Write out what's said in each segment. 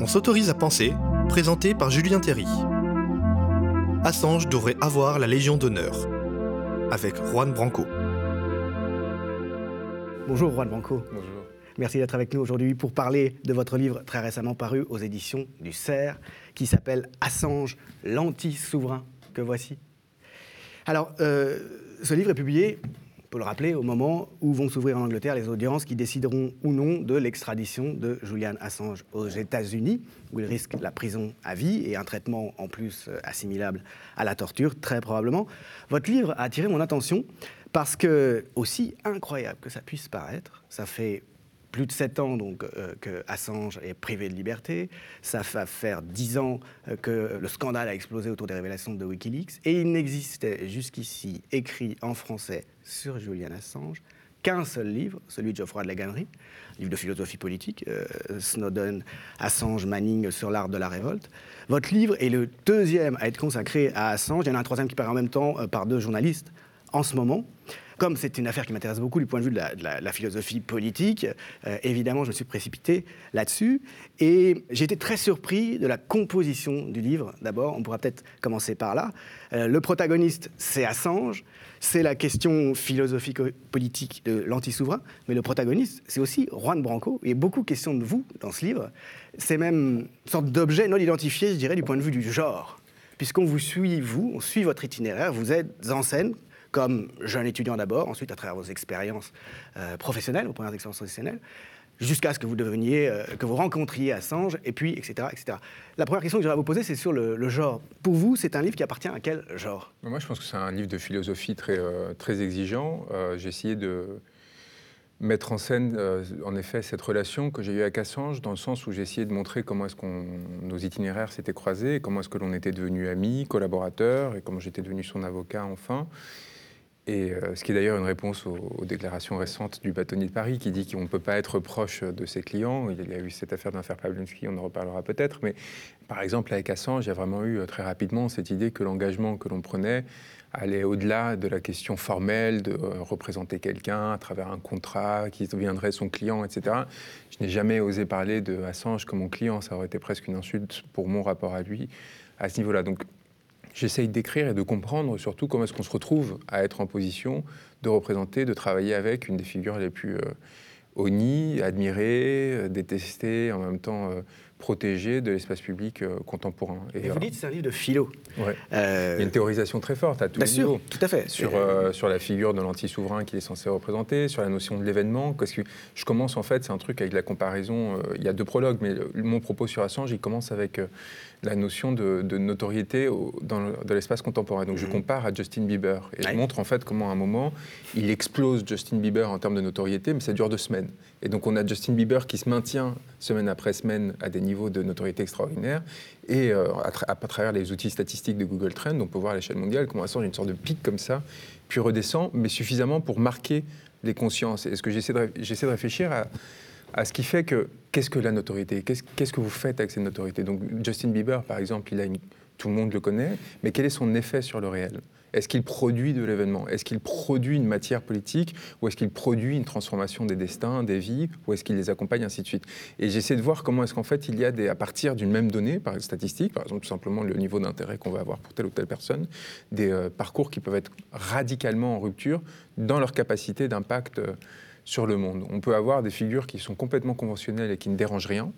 On s'autorise à penser, présenté par Julien Terry. Assange devrait avoir la Légion d'honneur, avec Juan Branco. Bonjour Juan Branco. Bonjour. Merci d'être avec nous aujourd'hui pour parler de votre livre très récemment paru aux éditions du CERF qui s'appelle Assange, l'anti-souverain que voici. Alors, euh, ce livre est publié faut le rappeler, au moment où vont s'ouvrir en Angleterre les audiences qui décideront ou non de l'extradition de Julian Assange aux États-Unis, où il risque la prison à vie et un traitement en plus euh, assimilable à la torture, très probablement. Votre livre a attiré mon attention parce que, aussi incroyable que ça puisse paraître, ça fait plus de sept ans donc, euh, que Assange est privé de liberté. Ça va faire dix ans euh, que le scandale a explosé autour des révélations de Wikileaks. Et il n'existait jusqu'ici, écrit en français sur Julian Assange, qu'un seul livre, celui de Geoffroy de la Gannerie, livre de philosophie politique, euh, Snowden, Assange, Manning sur l'art de la révolte. Votre livre est le deuxième à être consacré à Assange. Il y en a un troisième qui paraît en même temps par deux journalistes en ce moment. Comme c'est une affaire qui m'intéresse beaucoup du point de vue de la, philosophie politique, euh, évidemment, je me suis précipité là-dessus. Et j'ai été très surpris de la composition du livre. D'abord, on pourra peut-être commencer par là. Euh, le protagoniste, c'est Assange. C'est la question philosophique politique de l'anti-souverain. Mais le protagoniste, c'est aussi Juan Branco. Il y a beaucoup de questions de vous dans ce livre. C'est même une sorte d'objet non identifié, je dirais, du point de vue du genre puisqu'on vous suit, vous, on suit votre itinéraire, vous êtes en scène comme jeune étudiant d'abord, ensuite à travers vos expériences euh, professionnelles, vos premières expériences professionnelles, jusqu'à ce que vous deveniez, euh, que vous rencontriez Assange, et puis, etc., etc. La première question que j'aimerais vous poser, c'est sur le, genre. Pour vous, c'est un livre qui appartient à quel genre? Moi, je pense que c'est un livre de philosophie très, euh, très exigeant. j'ai essayé de mettre en scène, en effet, cette relation que j'ai eue avec Assange, dans le sens où j'ai essayé de montrer comment est-ce que nos itinéraires s'étaient croisés, comment est-ce que l'on était devenus amis, collaborateurs, et comment j'étais devenu son avocat, enfin. Et euh, ce qui est d'ailleurs une réponse aux, déclarations récentes du bâtonnier de Paris qui dit qu'on ne peut pas être proche de ses clients. Il y a eu cette affaire d'affaire on en reparlera peut-être. Mais par exemple, avec Assange, il y a vraiment eu euh, très rapidement cette idée que l'engagement que l'on prenait allait au-delà de la question formelle de euh, représenter quelqu'un à travers un contrat qui deviendrait son client, etc. Je n'ai jamais osé parler de comme mon client. Ça aurait été presque une insulte pour mon rapport à lui à ce niveau-là. Donc j'essaye d'écrire et de comprendre surtout comment est-ce qu'on se retrouve à être en position de représenter, de travailler avec une des figures les plus euh, admirées, euh, détestées, en même temps euh, protégées de l'espace public euh, contemporain. Et, vous dites c'est un livre de philo. Ouais. Il y a une théorisation très forte à tous les sûr, Tout à fait. Sur, sur la figure de l'anti-souverain qu'il est censé représenter, sur la notion de l'événement. Parce que je commence en fait, c'est un truc avec la comparaison. il y a deux prologues, mais mon propos sur Assange, il commence avec la notion de, notoriété dans, l'espace contemporain. Donc je mhm. compare à Justin Bieber et je montre en fait comment à un moment il explose Justin Bieber en termes de notoriété, mais ça dure deux semaines. Et donc on a Justin Bieber qui se maintient semaine après semaine à des niveaux de notoriété extraordinaires et euh, à, travers les outils statistiques de Google Trends, on peut voir à l'échelle mondiale comment ça une sorte de pic comme ça, puis redescend, mais suffisamment pour marquer les consciences. Et ce que j'essaie de, de réfléchir à à ce qui fait que qu'est-ce que la notoriété? Qu'est-ce que vous faites avec cette notoriété? Donc Justin Bieber, par exemple, il a tout le monde le connaît, mais quel est son effet sur le réel? Est-ce qu'il produit de l'événement? Est-ce qu'il produit une matière politique? Ou est-ce qu'il produit une transformation des destins, des vies? Ou est-ce qu'il les accompagne, ainsi de suite Et j'essaie de voir comment est-ce qu'en fait, il y a des, à partir d'une même donnée, par statistique, par exemple tout simplement le niveau d'intérêt qu'on va avoir pour telle ou telle personne, des euh, parcours qui peuvent être radicalement en rupture dans leur capacité d'impact. Euh, sur le monde. On peut avoir des figures qui sont complètement conventionnelles et qui ne dérangent rien,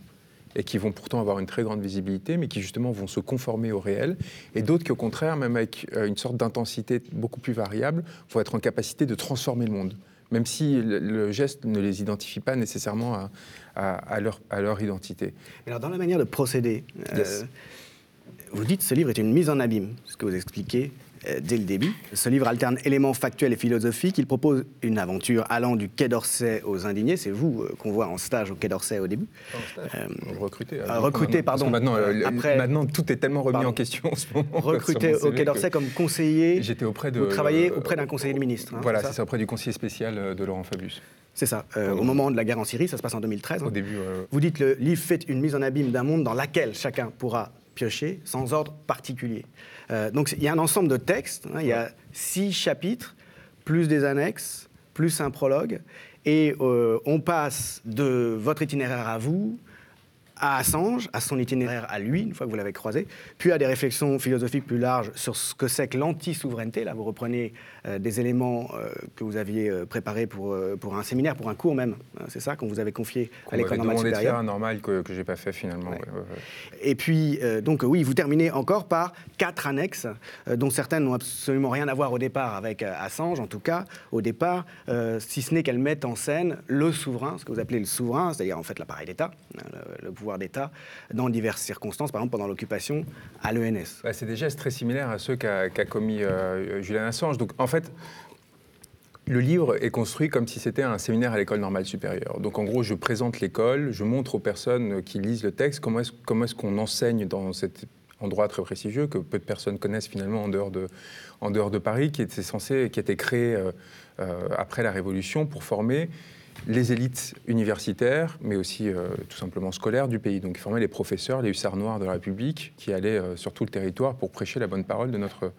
et qui vont pourtant avoir une très grande visibilité, mais qui justement vont se conformer au réel, et d'autres qui au contraire, même avec euh, une sorte d'intensité beaucoup plus variable, vont être en capacité de transformer le monde, même si le, geste ne les identifie pas nécessairement à, leur, à leur, identité. Alors dans la manière de procéder, euh, vous dites que ce livre est une mise en abîme, ce que vous expliquez dès le début. Ce livre alterne éléments factuels et philosophiques. Il propose une aventure allant du Quai d'Orsay aux Indignés. C'est vous euh, qu'on voit en stage au Quai d'Orsay au début. Euh, recruté. recruté, pardon. Maintenant, maintenant, tout est tellement remis en question en ce moment. Recruté au Quai d'Orsay comme conseiller. J'étais auprès de. Vous travaillez auprès d'un conseiller du ministre. Hein, voilà, c'est ça, auprès du conseiller spécial de Laurent Fabius. C'est ça. au moment de la guerre en Syrie, ça se passe en 2013. Au début. Vous dites le livre fait une mise en abîme d'un monde dans laquelle chacun pourra piocher sans ordre particulier. Euh, donc il y a un ensemble de textes, hein, il y a six chapitres, plus des annexes, plus un prologue, et euh, on passe de votre itinéraire à vous à Assange, à son itinéraire à lui, une fois que vous l'avez croisé, puis à des réflexions philosophiques plus larges sur ce que c'est que l'anti-souveraineté. Là, vous reprenez euh, des éléments euh, que vous aviez euh, préparés pour, pour un séminaire, pour un cours même. Hein, c'est ça qu'on vous avait confié à l'école normale supérieure. normal que, que j'ai pas fait finalement. Et puis, donc oui, vous terminez encore par quatre annexes, dont certaines n'ont absolument rien à voir au départ avec Assange, en tout cas au départ, si ce n'est qu'elles mettent en scène le souverain, ce que vous appelez le souverain, c'est-à-dire en fait l'appareil d'État, hein, le, pouvoir d'État, dans diverses circonstances, par exemple pendant l'occupation à l'ENS. c'est des gestes très similaires à ceux qu'a commis Julian Assange. Donc en fait, le livre est construit comme si c'était un séminaire à l'école normale supérieure. Donc en gros, je présente l'école, je montre aux personnes qui lisent le texte comment est-ce qu'on enseigne dans cet endroit très prestigieux que peu de personnes connaissent finalement en dehors de, en dehors de Paris, qui était censé, qui a été créé euh, euh, après la Révolution pour former les élites universitaires, mais aussi euh, tout simplement scolaires du pays. Donc, former les professeurs, les hussards noirs de la République, qui allaient sur tout le territoire pour prêcher la bonne parole de notre,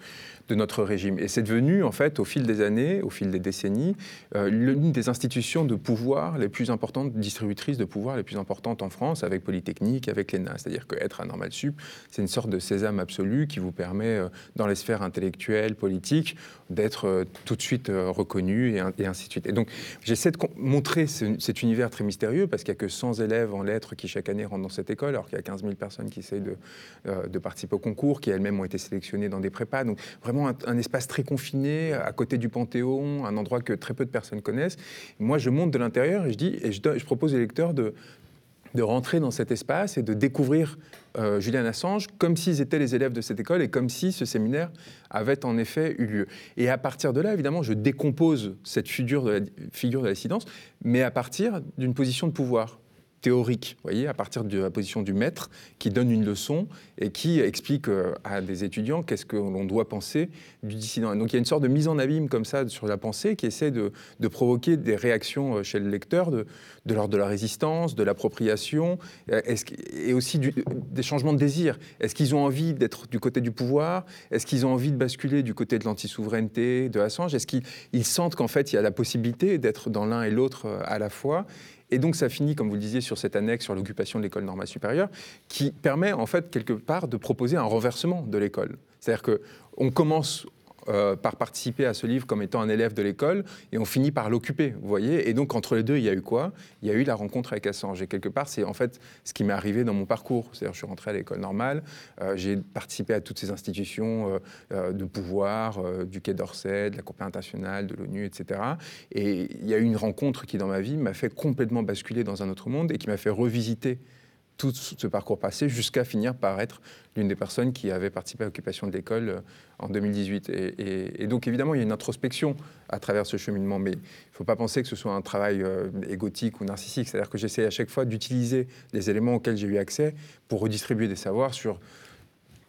de notre régime. Et c'est devenu, en fait, au fil des années, au fil des décennies, euh, l'une des institutions de pouvoir les plus importantes, distributrices de pouvoir les plus importantes en France, avec Polytechnique, avec l'ENA. C'est-à-dire qu'être un normal sup, c'est une sorte de sésame absolu qui vous permet, euh, dans les sphères intellectuelles, politiques, d'être euh, tout de suite reconnu et, et, ainsi de suite. Et donc, j'essaie de montrer cet univers très mystérieux parce qu'il n'y a que 100 élèves en lettres qui, chaque année, rentrent dans cette école, alors qu'il y a 15 000 personnes qui essayent de, de participer au concours, qui elles-mêmes ont été sélectionnées dans des prépas. Donc, vraiment, un, espace très confiné, à côté du Panthéon, un endroit que très peu de personnes connaissent. Moi, je monte de l'intérieur et je dis, et je, propose aux lecteurs de, de rentrer dans cet espace et de découvrir euh, Julian Assange comme s'ils étaient les élèves de cette école et comme si ce séminaire avait en effet eu lieu. Et à partir de là, évidemment, je décompose cette figure de la, figure de la dissidence, mais à partir d'une position de pouvoir théorique, voyez, à partir de la position du maître, qui donne une leçon et qui explique euh, à des étudiants qu'est-ce que l'on doit penser du dissident. donc il y a une sorte de mise en abîme comme ça sur la pensée qui essaie de, provoquer des réactions euh, chez le lecteur de, de l'ordre de la résistance, de l'appropriation, euh, et aussi des changements de désir. Est-ce qu'ils ont envie d'être du côté du pouvoir? Est-ce qu'ils ont envie de basculer du côté de l'anti-souveraineté de Assange? Est-ce qu'ils sentent qu'en fait il y a la possibilité d'être dans l'un et l'autre à la fois? Et donc ça finit, comme vous le disiez, sur cette annexe sur l'occupation de l'école normale supérieure, qui permet en fait quelque part de proposer un renversement de l'école. C'est-à-dire qu'on commence euh, par participer à ce livre comme étant un élève de l'école et on finit par l'occuper, vous voyez. Et donc entre les deux, il y a eu quoi? Il y a eu la rencontre avec Assange. Et quelque part, c'est en fait ce qui m'est arrivé dans mon parcours. C'est-à-dire, je suis rentré à l'école normale, euh, j'ai participé à toutes ces institutions euh, de pouvoir, du Quai d'Orsay, de la Cour internationale, de l'ONU, etc. Et il y a eu une rencontre qui, dans ma vie, m'a fait complètement basculer dans un autre monde et qui m'a fait revisiter tout ce parcours passé jusqu'à finir par être l'une des personnes qui avait participé à l'occupation de l'école euh, en 2018. Et, donc évidemment, il y a une introspection à travers ce cheminement, mais il ne faut pas penser que ce soit un travail euh, égotique ou narcissique. C'est-à-dire que j'essaie à chaque fois d'utiliser les éléments auxquels j'ai eu accès pour redistribuer des savoirs sur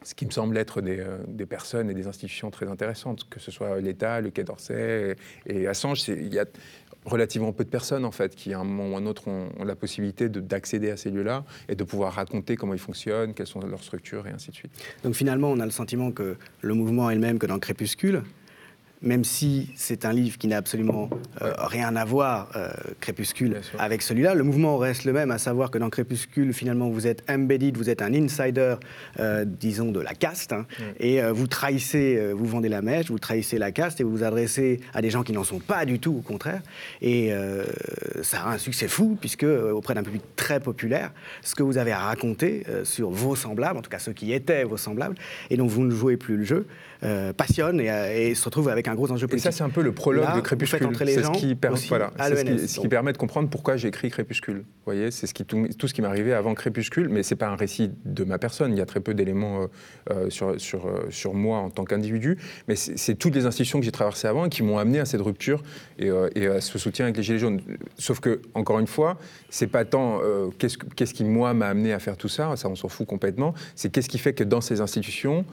ce qui me semble être des, euh, des, personnes et des institutions très intéressantes, que ce soit l'État, le Quai d'Orsay et, Assange. Il y a relativement peu de personnes, en fait, qui, à un moment ou à un autre, ont, la possibilité d'accéder à ces lieux-là et de pouvoir raconter comment ils fonctionnent, quelles sont leurs structures, et ainsi de suite. Donc finalement, on a le sentiment que le mouvement est le même que dans Crépuscule, même si c'est un livre qui n'a absolument euh, rien à voir, euh, Crépuscule, avec celui-là, le mouvement reste le même, à savoir que dans Crépuscule, finalement, vous êtes embedded, vous êtes un insider, euh, disons, de la caste, hein, et vous trahissez, vous vendez la mèche, vous trahissez la caste, et vous vous adressez à des gens qui n'en sont pas du tout, au contraire. Et ça a un succès fou, puisque auprès d'un public très populaire, ce que vous avez à raconter sur vos semblables, en tout cas ceux qui étaient vos semblables, et dont vous ne jouez plus le jeu, passionne et, et se retrouve avec un gros enjeu politique. Et ça, c'est un peu le prologue de Crépuscule. C'est ce, qui, voilà, ce, qui, permet de comprendre pourquoi j'ai écrit Crépuscule. Vous voyez, c'est ce qui, tout, tout, ce qui m'est arrivé avant Crépuscule, mais c'est pas un récit de ma personne. Il y a très peu d'éléments euh, euh, sur, sur, euh, sur moi en tant qu'individu, mais c'est toutes les institutions que j'ai traversées avant et qui m'ont amené à cette rupture et, et, à ce soutien avec les Gilets jaunes. Sauf que, encore une fois, c'est pas tant qu'est-ce qu'est-ce qui, moi, m'a amené à faire tout ça, ça, on s'en fout complètement, c'est qu'est-ce qui fait que dans ces institutions,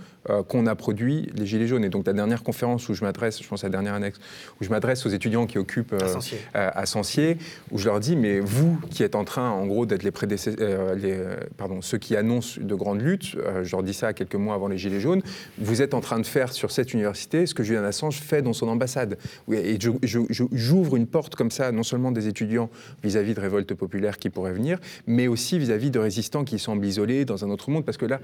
qu'on a produit les Gilets jaunes. Et donc, la dernière conférence où je m'adresse m'adresse, je pense à la dernière annexe, où je m'adresse aux étudiants qui occupent à Sancier, où je leur dis, mais vous qui êtes en train, en gros, d'être les prédécesseurs, les, pardon, ceux qui annoncent de grandes luttes, je leur dis ça quelques mois avant les Gilets jaunes, vous êtes en train de faire sur cette université ce que Julian Assange fait dans son ambassade. Et j'ouvre une porte comme ça, non seulement des étudiants vis-à-vis de révoltes populaires qui pourraient venir, mais aussi vis-à-vis de résistants qui semblent isolés dans un autre monde. Parce que là,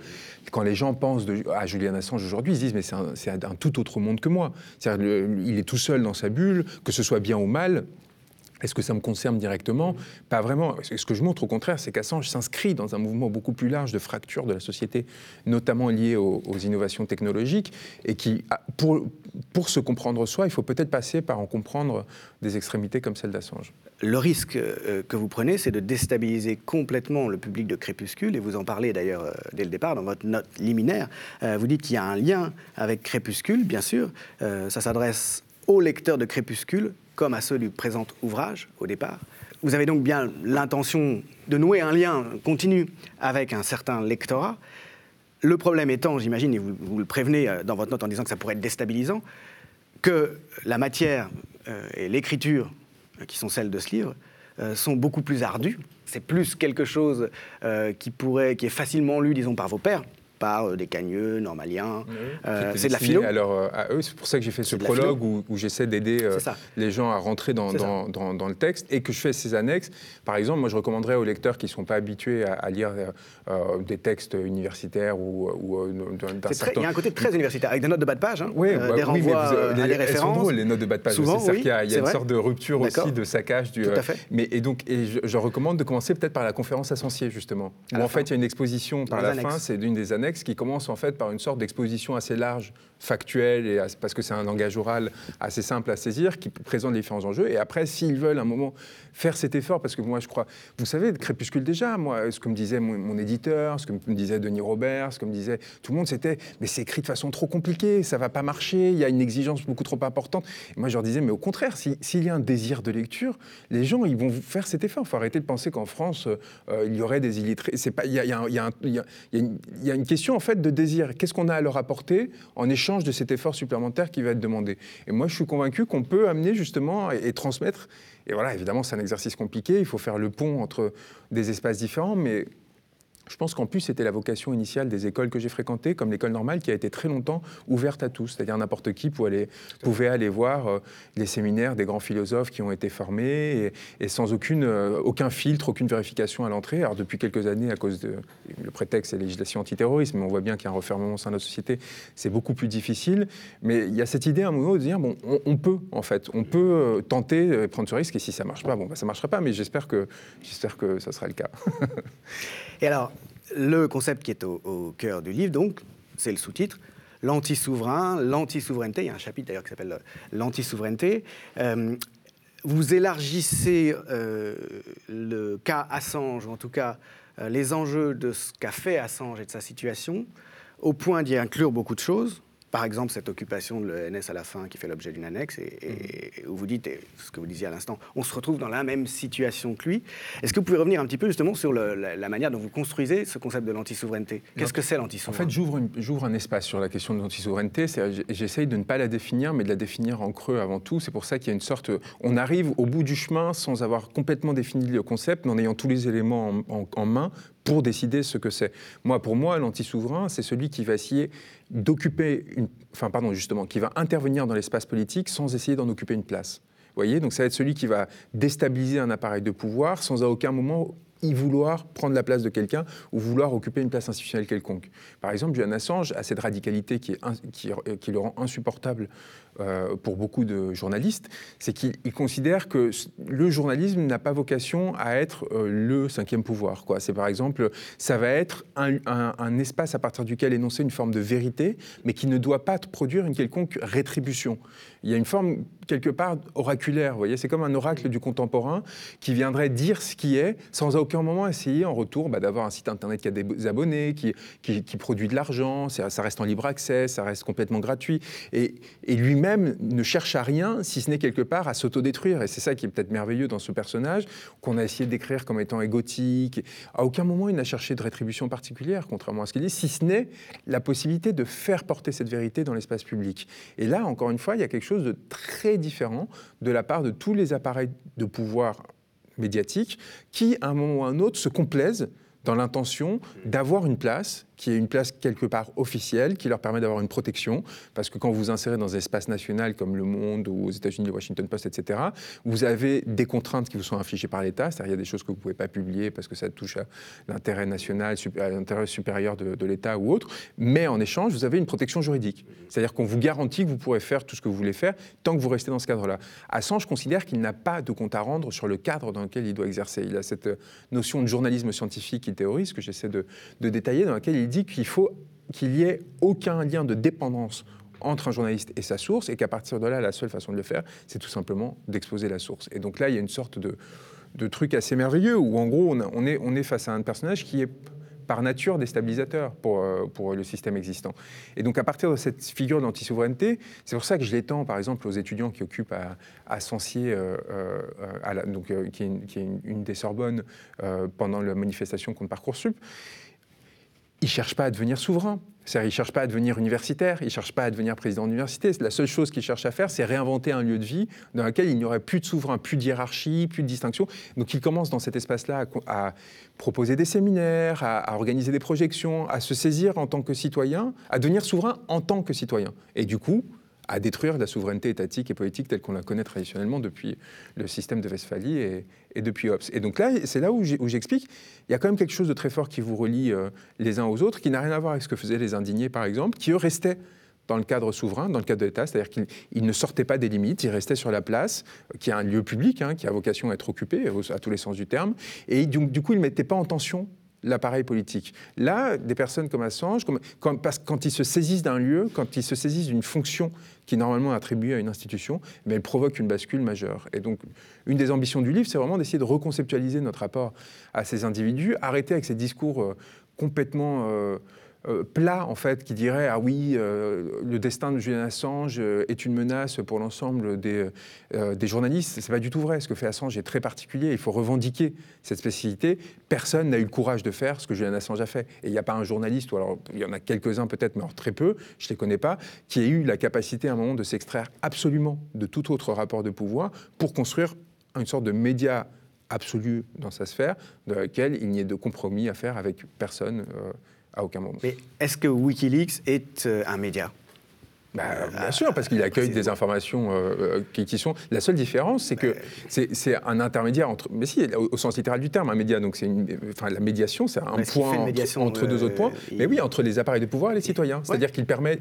quand les gens pensent à Julian Assange aujourd'hui, ils se disent mais c'est un, un, tout autre monde que moi. Il est tout seul dans sa bulle, que ce soit bien ou mal. Est-ce que ça me concerne directement? Pas vraiment. Ce que je montre, au contraire, c'est qu'Assange s'inscrit dans un mouvement beaucoup plus large de fracture de la société, notamment lié aux, innovations technologiques, et qui, pour, pour se comprendre soi, il faut peut-être passer par en comprendre des extrémités comme celle d'Assange. Le risque euh, que vous prenez, c'est de déstabiliser complètement le public de Crépuscule, et vous en parlez d'ailleurs euh, dès le départ dans votre note liminaire. Euh, vous dites qu'il y a un lien avec Crépuscule, bien sûr. ça s'adresse aux lecteurs de Crépuscule comme à ceux du présent ouvrage au départ. Vous avez donc bien l'intention de nouer un lien continu avec un certain lectorat. Le problème étant, j'imagine, et vous, le prévenez euh, dans votre note en disant que ça pourrait être déstabilisant, que la matière euh, et l'écriture, euh, qui sont celles de ce livre, sont beaucoup plus ardues. C'est plus quelque chose qui, pourrait, qui est facilement lu, disons, par vos pairs, par euh, des cagneux, normaliens. Euh, c'est de la philo. Alors, euh, à eux, c'est pour ça que j'ai fait ce prologue où, j'essaie d'aider les gens à rentrer dans, dans, le texte et que je fais ces annexes. Par exemple, moi, je recommanderais aux lecteurs qui ne sont pas habitués à, lire des textes universitaires ou, d'un certain... Il y a un côté très universitaire, avec des notes de bas de page, hein, oui, bah des renvois à des références. les notes de bas de page. Souvent, c'est qu'il y a, il y a une sorte de rupture aussi, de saccage. Du, Tout à fait. mais, et donc, et je, recommande de commencer peut-être par la conférence associée, justement, où en fait, il y a une exposition par la fin, c'est d'une des annexes qui commence en fait par une sorte d'exposition assez large, factuelle, et parce que c'est un langage oral assez simple à saisir, qui présente les différents enjeux. Et après, s'ils veulent un moment faire cet effort, parce que moi je crois, vous savez, Crépuscule déjà, moi, ce que me disait mon, éditeur, ce que me disait Denis Robert, ce que me disait tout le monde, c'était, mais c'est écrit de façon trop compliquée, ça va pas marcher, il y a une exigence beaucoup trop importante. Et moi je leur disais, mais au contraire, s'il y a un désir de lecture, les gens, ils vont faire cet effort. Il faut arrêter de penser qu'en France, euh, il y aurait des illettrés. Il y, y a une question en fait de désir. Qu'est-ce qu'on a à leur apporter en échange de cet effort supplémentaire qui va être demandé Et moi, je suis convaincu qu'on peut amener justement et, et transmettre. Et voilà, évidemment, c'est un exercice compliqué. Il faut faire le pont entre des espaces différents, mais je pense qu'en plus, c'était la vocation initiale des écoles que j'ai fréquentées, comme l'école normale, qui a été très longtemps ouverte à tous. C'est-à-dire n'importe qui pouvait aller, pouvait aller voir euh, les séminaires des grands philosophes qui ont été formés, et, sans aucune, euh, aucun filtre, aucune vérification à l'entrée. Alors depuis quelques années, à cause de le prétexte, c'est la législation antiterroriste, mais on voit bien qu'il y a un refermement au sein de la société, c'est beaucoup plus difficile. Mais il y a cette idée à un moment de dire, bon, on, peut, en fait, on peut euh, tenter, prendre ce risque, et si ça ne marche pas, bon, bah, ça ne marchera pas, mais j'espère que, j'espère que ça sera le cas. et alors, le concept qui est au, cœur du livre, donc, c'est le sous-titre, l'anti-souverain, l'anti-souveraineté. Il y a un chapitre d'ailleurs qui s'appelle l'anti-souveraineté. Euh, vous élargissez euh, le cas Assange, ou en tout cas euh, les enjeux de ce qu'a fait Assange et de sa situation, au point d'y inclure beaucoup de choses par exemple, cette occupation de l'ENS à la fin qui fait l'objet d'une annexe, et, où vous dites, ce que vous disiez à l'instant, on se retrouve dans la même situation que lui. Est-ce que vous pouvez revenir un petit peu justement sur la, manière dont vous construisez ce concept de l'antisouveraineté? Qu'est-ce que c'est l'antisouveraineté? En fait, j'ouvre un espace sur la question de l'antisouveraineté. J'essaye de ne pas la définir, mais de la définir en creux avant tout. C'est pour ça qu'il y a une sorte. On arrive au bout du chemin sans avoir complètement défini le concept, mais en ayant tous les éléments en main pour décider ce que c'est. Moi, pour moi, l'anti-souverain, c'est celui qui va essayer d'occuper une, enfin, pardon, justement, qui va intervenir dans l'espace politique sans essayer d'en occuper une place. Vous voyez, donc ça va être celui qui va déstabiliser un appareil de pouvoir sans à aucun moment y vouloir prendre la place de quelqu'un ou vouloir occuper une place institutionnelle quelconque. Par exemple, Julian Assange a cette radicalité qui, est qui, qui le rend insupportable euh, pour beaucoup de journalistes, c'est qu'il considère que le journalisme n'a pas vocation à être euh, le cinquième pouvoir. C'est par exemple, ça va être un, espace à partir duquel énoncer une forme de vérité, mais qui ne doit pas produire une quelconque rétribution. Il y a une forme quelque part oraculaire, vous voyez, c'est comme un oracle du contemporain qui viendrait dire ce qui est sans aucun moment essayé en retour bah, d'avoir un site internet qui a des abonnés, qui, produit de l'argent, ça, reste en libre accès, ça reste complètement gratuit. Et, et lui-même ne cherche à rien, si ce n'est quelque part à s'autodétruire. Et c'est ça qui est peut-être merveilleux dans ce personnage, qu'on a essayé d'écrire comme étant égotique. À aucun moment il n'a cherché de rétribution particulière, contrairement à ce qu'il dit, si ce n'est la possibilité de faire porter cette vérité dans l'espace public. Et là, encore une fois, il y a quelque chose de très différent de la part de tous les appareils de pouvoir médiatiques qui, à un moment ou à un autre, se complaisent dans l'intention d'avoir une place qui est une place quelque part officielle, qui leur permet d'avoir une protection, parce que quand vous insérez dans un espace national comme Le Monde ou aux États-Unis, le Washington Post, etc., vous avez des contraintes qui vous sont infligées par l'État, c'est-à-dire il y a des choses que vous ne pouvez pas publier parce que ça touche à l'intérêt national, à l'intérêt supérieur de, l'État ou autre, mais en échange, vous avez une protection juridique. C'est-à-dire qu'on vous garantit que vous pourrez faire tout ce que vous voulez faire tant que vous restez dans ce cadre-là. Assange considère qu'il n'a pas de compte à rendre sur le cadre dans lequel il doit exercer. Il a cette notion de journalisme scientifique qu'il théorise, que j'essaie de, de détailler, dans laquelle il dit qu'il faut qu'il y ait aucun lien de dépendance entre un journaliste et sa source, et qu'à partir de là, la seule façon de le faire, c'est tout simplement d'exposer la source. Et donc là, il y a une sorte de, de truc assez merveilleux, où en gros, on, est, on est face à un personnage qui est par nature déstabilisateur pour, euh, pour le système existant. Et donc à partir de cette figure d'anti-souveraineté, c'est pour ça que je l'étends par exemple aux étudiants qui occupent à, à Sancier, euh, euh, donc, qui est, une, des Sorbonnes pendant la manifestation contre Parcoursup il ne cherche pas à devenir souverain. Il ne cherche pas à devenir universitaire, il ne cherche pas à devenir président d'université. La seule chose qu'il cherche à faire, c'est réinventer un lieu de vie dans lequel il n'y aurait plus de souverain, plus de hiérarchie, plus de distinction. Donc il commence dans cet espace-là à, proposer des séminaires, à, organiser des projections, à se saisir en tant que citoyen, à devenir souverain en tant que citoyen. Et du coup, à détruire la souveraineté étatique et politique telle qu'on la connaît traditionnellement depuis le système de Westphalie et, depuis Hobbes. Et donc là, c'est là où j'explique, il y a quand même quelque chose de très fort qui vous relie euh, les uns aux autres, qui n'a rien à voir avec ce que faisaient les indignés, par exemple, qui eux restaient dans le cadre souverain, dans le cadre de l'État, c'est-à-dire qu'ils ne sortaient pas des limites, ils restaient sur la place, qui est un lieu public, hein, qui a vocation à être occupé, à tous les sens du terme, et du coup, ils ne mettaient pas en tension l'appareil politique. Là, des personnes comme Assange, quand, parce, quand ils se saisissent d'un lieu, quand ils se saisissent d'une fonction qui est normalement attribuée à une institution, mais elle provoque une bascule majeure. Et donc, une des ambitions du livre, c'est vraiment d'essayer de reconceptualiser notre rapport à ces individus, arrêter avec ces discours euh, complètement... Euh, euh, plat, en fait, qui dirait Ah oui, euh, le destin de Julian Assange euh, est une menace pour l'ensemble des, des journalistes. C'est pas du tout vrai. Ce que fait Assange est très particulier. Il faut revendiquer cette spécificité. Personne n'a eu le courage de faire ce que Julian Assange a fait. Et il n'y a pas un journaliste, ou alors il y en a quelques-uns peut-être, mais très peu, je ne les connais pas, qui ait eu la capacité à un moment de s'extraire absolument de tout autre rapport de pouvoir pour construire une sorte de média absolu dans sa sphère, dans lequel il n'y ait de compromis à faire avec personne à aucun moment. Mais est-ce que Wikileaks est euh, un média? Bah, bien sûr, parce qu'il accueille des informations euh, euh, qui, sont. La seule différence, c'est que c'est un intermédiaire entre. Mais si, au, sens littéral du terme, un média. Donc, c'est enfin, la médiation, c'est un point entre, deux autres points. Mais oui, entre les appareils de pouvoir et les citoyens. C'est-à-dire qu'il permet.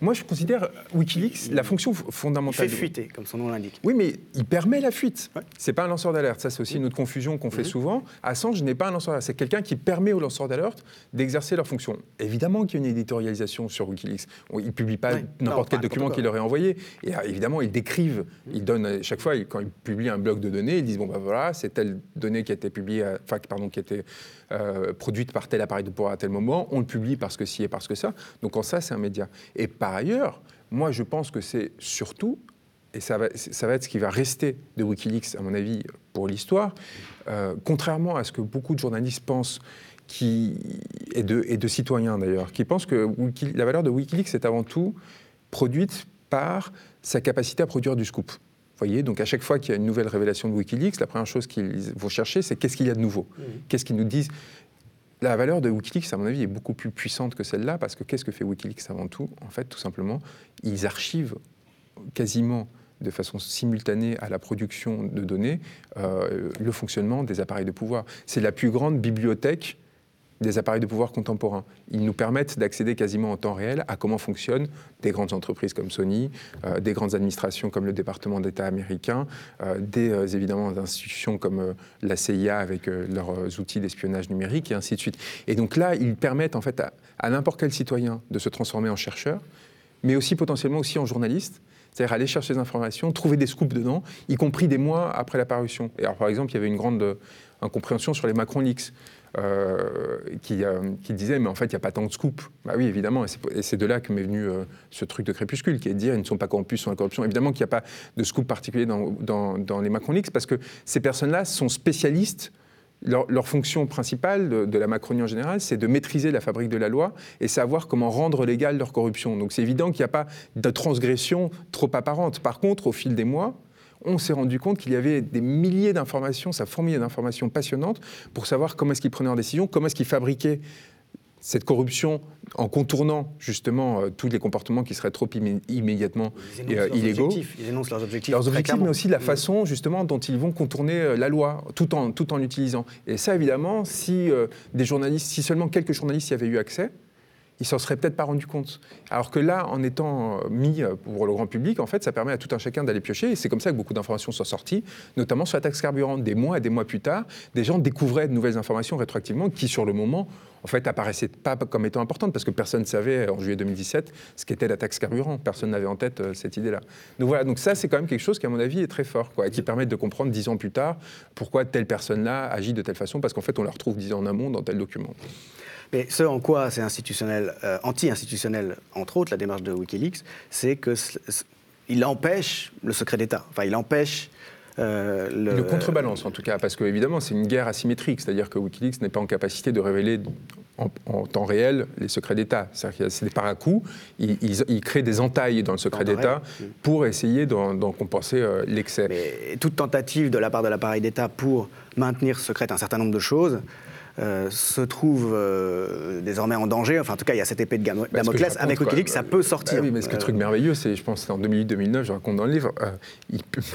Moi, je considère WikiLeaks la fonction fondamentale. Il fait fuiter, comme son nom l'indique. Oui, mais il permet la fuite. C'est pas un lanceur d'alerte. Ça, c'est aussi une autre confusion qu'on fait mhm. souvent. Assange n'est pas un lanceur d'alerte. C'est quelqu'un qui permet aux lanceurs d'alerte d'exercer leur fonction. Évidemment qu'il y a une éditorialisation sur WikiLeaks. Il publie pas n'importe quel document qu'il aurait envoyé. Et euh, évidemment, ils décrivent, ils donnent euh, chaque fois, quand ils publient un bloc de données, ils disent bon ben voilà, c'est telle donnée qui a été publiée, enfin pardon, qui a été euh, produite par tel appareil de pouvoir à tel moment, on le publie parce que ci et parce que ça. Donc en ça, c'est un média. Et par ailleurs, moi, je pense que c'est surtout et ça va, ça va, être ce qui va rester de Wikileaks, à mon avis, pour l'histoire, contrairement à ce que beaucoup de journalistes pensent, qui, et, de, et de citoyens d'ailleurs, qui pensent que la valeur de Wikileaks, c'est avant tout produite par sa capacité à produire du scoop. Vous voyez, donc à chaque fois qu'il y a une nouvelle révélation de Wikileaks, la première chose qu'ils vont chercher, c'est qu'est-ce qu'il y a de nouveau? Mmh. Qu'est-ce qu'ils nous disent? La valeur de Wikileaks, à mon avis, est beaucoup plus puissante que celle-là, parce que qu'est-ce que fait Wikileaks avant tout? En fait, tout simplement, ils archivent quasiment de façon simultanée à la production de données euh, le fonctionnement des appareils de pouvoir. C'est la plus grande bibliothèque des appareils de pouvoir contemporains. Ils nous permettent d'accéder quasiment en temps réel à comment fonctionnent des grandes entreprises comme Sony, euh, des grandes administrations comme le département d'État américain, euh, des euh, évidemment institutions comme la CIA avec leurs outils d'espionnage numérique et ainsi de suite. Et donc là, ils permettent en fait à, n'importe quel citoyen de se transformer en chercheur, mais aussi potentiellement aussi en journaliste, C'est-à-dire aller chercher des informations, trouver des scoops dedans, y compris des mois après la parution. Et alors, par exemple, il y avait une grande incompréhension sur les Macron Leaks. Euh, qui, euh, qui, disait mais en fait il n'y a pas tant de scoops. Bah oui évidemment et c'est de là que m'est venu euh, ce truc de crépuscule qui est de dire ils ne sont pas corrompus sur la corruption. Évidemment qu'il n'y a pas de scoop particulier dans, les Macron Leaks parce que ces personnes-là sont spécialistes leur, fonction principale de, la Macronie en général, c'est de maîtriser la fabrique de la loi et savoir comment rendre légale leur corruption. Donc c'est évident qu'il n'y a pas de transgression trop apparente. Par contre, au fil des mois, on s'est rendu compte qu'il y avait des milliers d'informations, ça fourmillait d'informations passionnantes pour savoir comment est-ce qu'ils prenaient en décision, comment est-ce qu'ils fabriquaient cette corruption en contournant justement euh, tous les comportements qui seraient trop immédiatement euh, illégaux. Ils énoncent leurs objectifs. Leurs objectifs, mais aussi la mm. façon justement dont ils vont contourner euh, la loi, tout en, tout en l'utilisant. Et ça, évidemment, si des journalistes, si seulement quelques journalistes y avaient eu accès, ils s'en seraient peut-être pas rendu compte. Alors que là, en étant euh, mis euh, pour le grand public, en fait, ça permet à tout un chacun d'aller piocher. Et c'est comme ça que beaucoup d'informations sont sorties, notamment sur la taxe carburant. Des mois et des mois plus tard, des gens découvraient de nouvelles informations rétroactivement qui, sur le moment, en fait, apparaissaient pas comme étant importantes parce que personne ne savait en juillet 2017 ce qu'était la taxe carburant. Personne n'avait en tête euh, cette idée-là. Donc voilà, donc ça, c'est quand même quelque chose qui, à mon avis, est très fort, quoi, et qui permet de comprendre dix ans plus tard pourquoi telle personne-là agit de telle façon, parce qu'en fait, on la retrouve dix ans en amont dans tel document. Mais ce en quoi c'est institutionnel, euh, anti-institutionnel, entre autres, la démarche de Wikileaks, c'est qu'il empêche le secret d'État. Enfin, il empêche euh, le... contrebalance en tout cas, parce qu'évidemment c'est une guerre asymétrique, c'est-à-dire que Wikileaks n'est pas en capacité de révéler en, temps réel les secrets d'État. C'est-à-dire que c'est des paracoups, ils, ils, créent des entailles dans le secret d'État pour essayer d'en compenser euh, l'excès. Toute tentative de la part de l'appareil d'État pour maintenir secret un certain nombre de choses se trouve euh, désormais en danger. Enfin, en tout cas, il y a cette épée de Damoclès. Avec Wikileaks, ça peut sortir. Bah oui, mais ce qui est truc merveilleux, c'est, je pense, en 2008-2009, je raconte dans le livre, euh,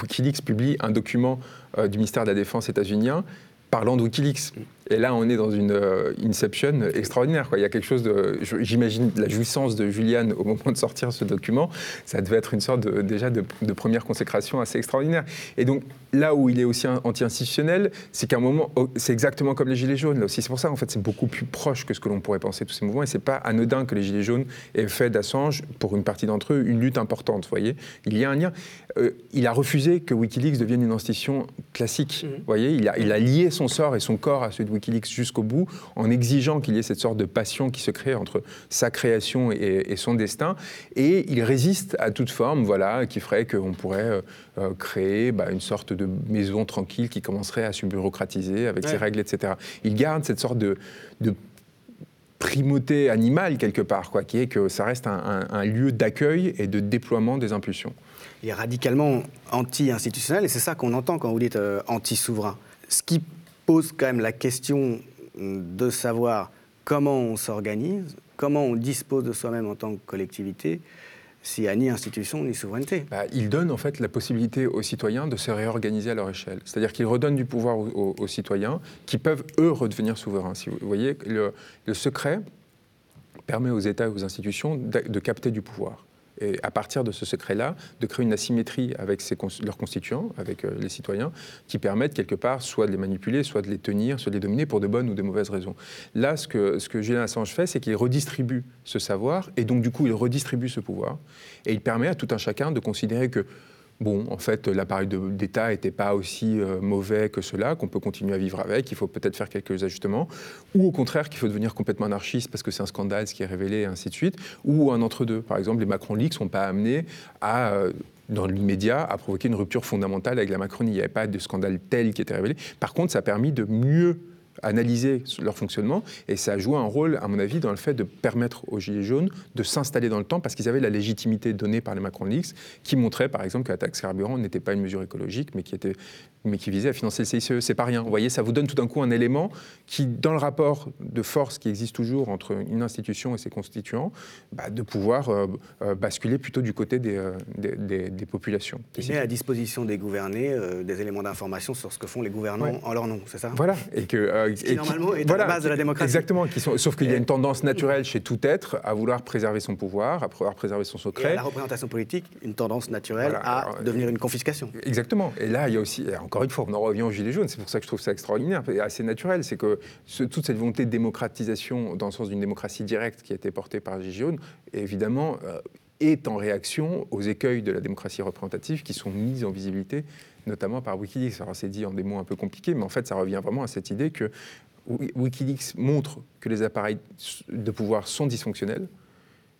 Wikileaks publie un document du ministère de la Défense états-unien parlant de Wikileaks. Et là, on est dans une euh, inception extraordinaire. Quoi. Il y a quelque chose de. J'imagine la jouissance de Juliane au moment de sortir ce document. Ça devait être une sorte de, déjà de, première consécration assez extraordinaire. Et donc, là où il est aussi anti-institutionnel, c'est qu'à un moment, c'est exactement comme les Gilets jaunes. Là aussi, c'est pour ça, en fait, c'est beaucoup plus proche que ce que l'on pourrait penser, tous ces mouvements. Et c'est pas anodin que les Gilets jaunes aient fait d'Assange, pour une partie d'entre eux, une lutte importante. Vous voyez Il y a un lien. Euh, il a refusé que Wikileaks devienne une institution classique. Mmh. Vous voyez il a, il a lié son sort et son corps à celui de Wikileaks jusqu'au bout, en exigeant qu'il y ait cette sorte de passion qui se crée entre sa création et, son destin. Et il résiste à toute forme, voilà, qui ferait qu'on pourrait euh, euh, créer bah, une sorte de maison tranquille qui commencerait à se bureaucratiser avec ses règles, etc. Il garde cette sorte de, primauté animale quelque part, quoi, qui est que ça reste un, lieu d'accueil et de déploiement des impulsions. Il est radicalement anti-institutionnel, et c'est ça qu'on entend quand vous dites euh, anti-souverain. Ce qui pose quand même la question de savoir comment on s'organise, comment on dispose de soi-même en tant que collectivité, s'il n'y a ni institution ni souveraineté. Bah, il donne en fait la possibilité aux citoyens de se réorganiser à leur échelle. C'est-à-dire qu'il redonne du pouvoir aux, citoyens qui peuvent, eux, redevenir souverains. Si vous voyez, le, secret permet aux États et aux institutions de capter du pouvoir et à partir de ce secret-là, de créer une asymétrie avec leurs constituants, avec euh, les citoyens, qui permettent quelque part soit de les manipuler, soit de les tenir, soit de les dominer pour de bonnes ou de mauvaises raisons. Là, ce que, ce que Assange fait, c'est qu'il redistribue ce savoir, et donc du coup, il redistribue ce pouvoir, et il permet à tout un chacun de considérer que bon, en fait, l'appareil d'État n'était pas aussi euh, mauvais que cela, qu'on peut continuer à vivre avec, il faut peut-être faire quelques ajustements, ou au contraire qu'il faut devenir complètement anarchiste parce que c'est un scandale ce qui est révélé, et ainsi de suite, ou un entre-deux. Par exemple, les Macron Leaks ne sont pas amenés à... Euh, dans l'immédiat, à provoquer une rupture fondamentale avec la Macronie. Il n'y avait pas de scandale tel qui était révélé. Par contre, ça a permis de mieux analyser leur fonctionnement et ça a joué un rôle, à mon avis, dans le fait de permettre aux Gilets jaunes de s'installer dans le temps parce qu'ils avaient la légitimité donnée par les Macron Leaks qui montrait, par exemple, que la taxe carburant n'était pas une mesure écologique mais qui était mais qui visait à financer le CICE. C'est pas rien. Vous voyez, ça vous donne tout d'un coup un élément qui, dans le rapport de force qui existe toujours entre une institution et ses constituants, bah, de pouvoir euh, euh, basculer plutôt du côté des, euh, des, populations. Il met à disposition des gouvernés des éléments d'information sur ce que font les gouvernants en leur nom, c'est ça? Voilà. Et que, qui, normalement est la base de la démocratie. Exactement. Qui sont, sauf qu'il y a une tendance naturelle chez tout être à vouloir préserver son pouvoir, à vouloir préserver son secret. Et la représentation politique, une tendance naturelle à devenir une confiscation. Exactement. Et là, il y a aussi, encore une fois, on en revient aux Gilets jaunes, c'est pour ça que je trouve ça extraordinaire et assez naturel, c'est que toute cette volonté de démocratisation dans le sens d'une démocratie directe qui a été portée par les Gilets jaunes, évidemment, euh, est en réaction aux écueils de la démocratie représentative qui sont mis en visibilité, notamment par Wikileaks. Alors c'est dit en des mots un peu compliqués, mais en fait ça revient vraiment à cette idée que Wikileaks montre que les appareils de pouvoir sont dysfonctionnels,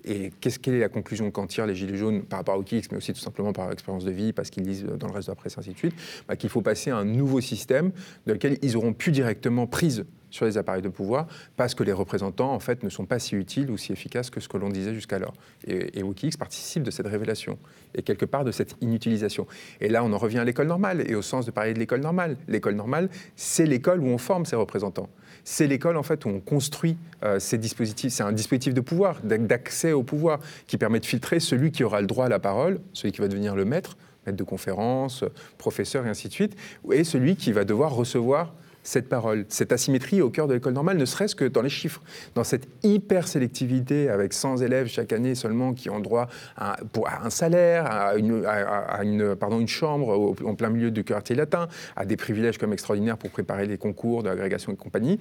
et qu'est-ce, quelle est la conclusion qu'en tirent les Gilets jaunes par rapport à Wikileaks, mais aussi tout simplement par l'expérience de vie, parce qu'ils lisent dans le reste de la presse, ainsi de suite? Bah, Qu'il faut passer à un nouveau système dans lequel ils auront plus directement prise sur les appareils de pouvoir, parce que les représentants, en fait, ne sont pas si utiles ou si efficaces que ce que l'on disait jusqu'alors. Et, et Wikileaks participe de cette révélation, et quelque part de cette inutilisation. Et là, on en revient à l'école normale, et au sens de parler de l'école normale. L'école normale, c'est l'école où on forme ses représentants c'est l'école en fait où on construit euh, ces dispositifs. C'est un dispositif de pouvoir, d'accès au pouvoir, qui permet de filtrer celui qui aura le droit à la parole, celui qui va devenir le maître, maître de conférence, professeur et ainsi de suite, et celui qui va devoir recevoir cette parole. Cette asymétrie au cœur de l'école normale, ne serait-ce que dans les chiffres, dans cette hyper-sélectivité avec 100 élèves chaque année seulement qui ont droit à, un salaire, à une chambre en plein milieu du quartier latin, à des privilèges comme extraordinaires pour préparer les concours de l'agrégation et compagnie,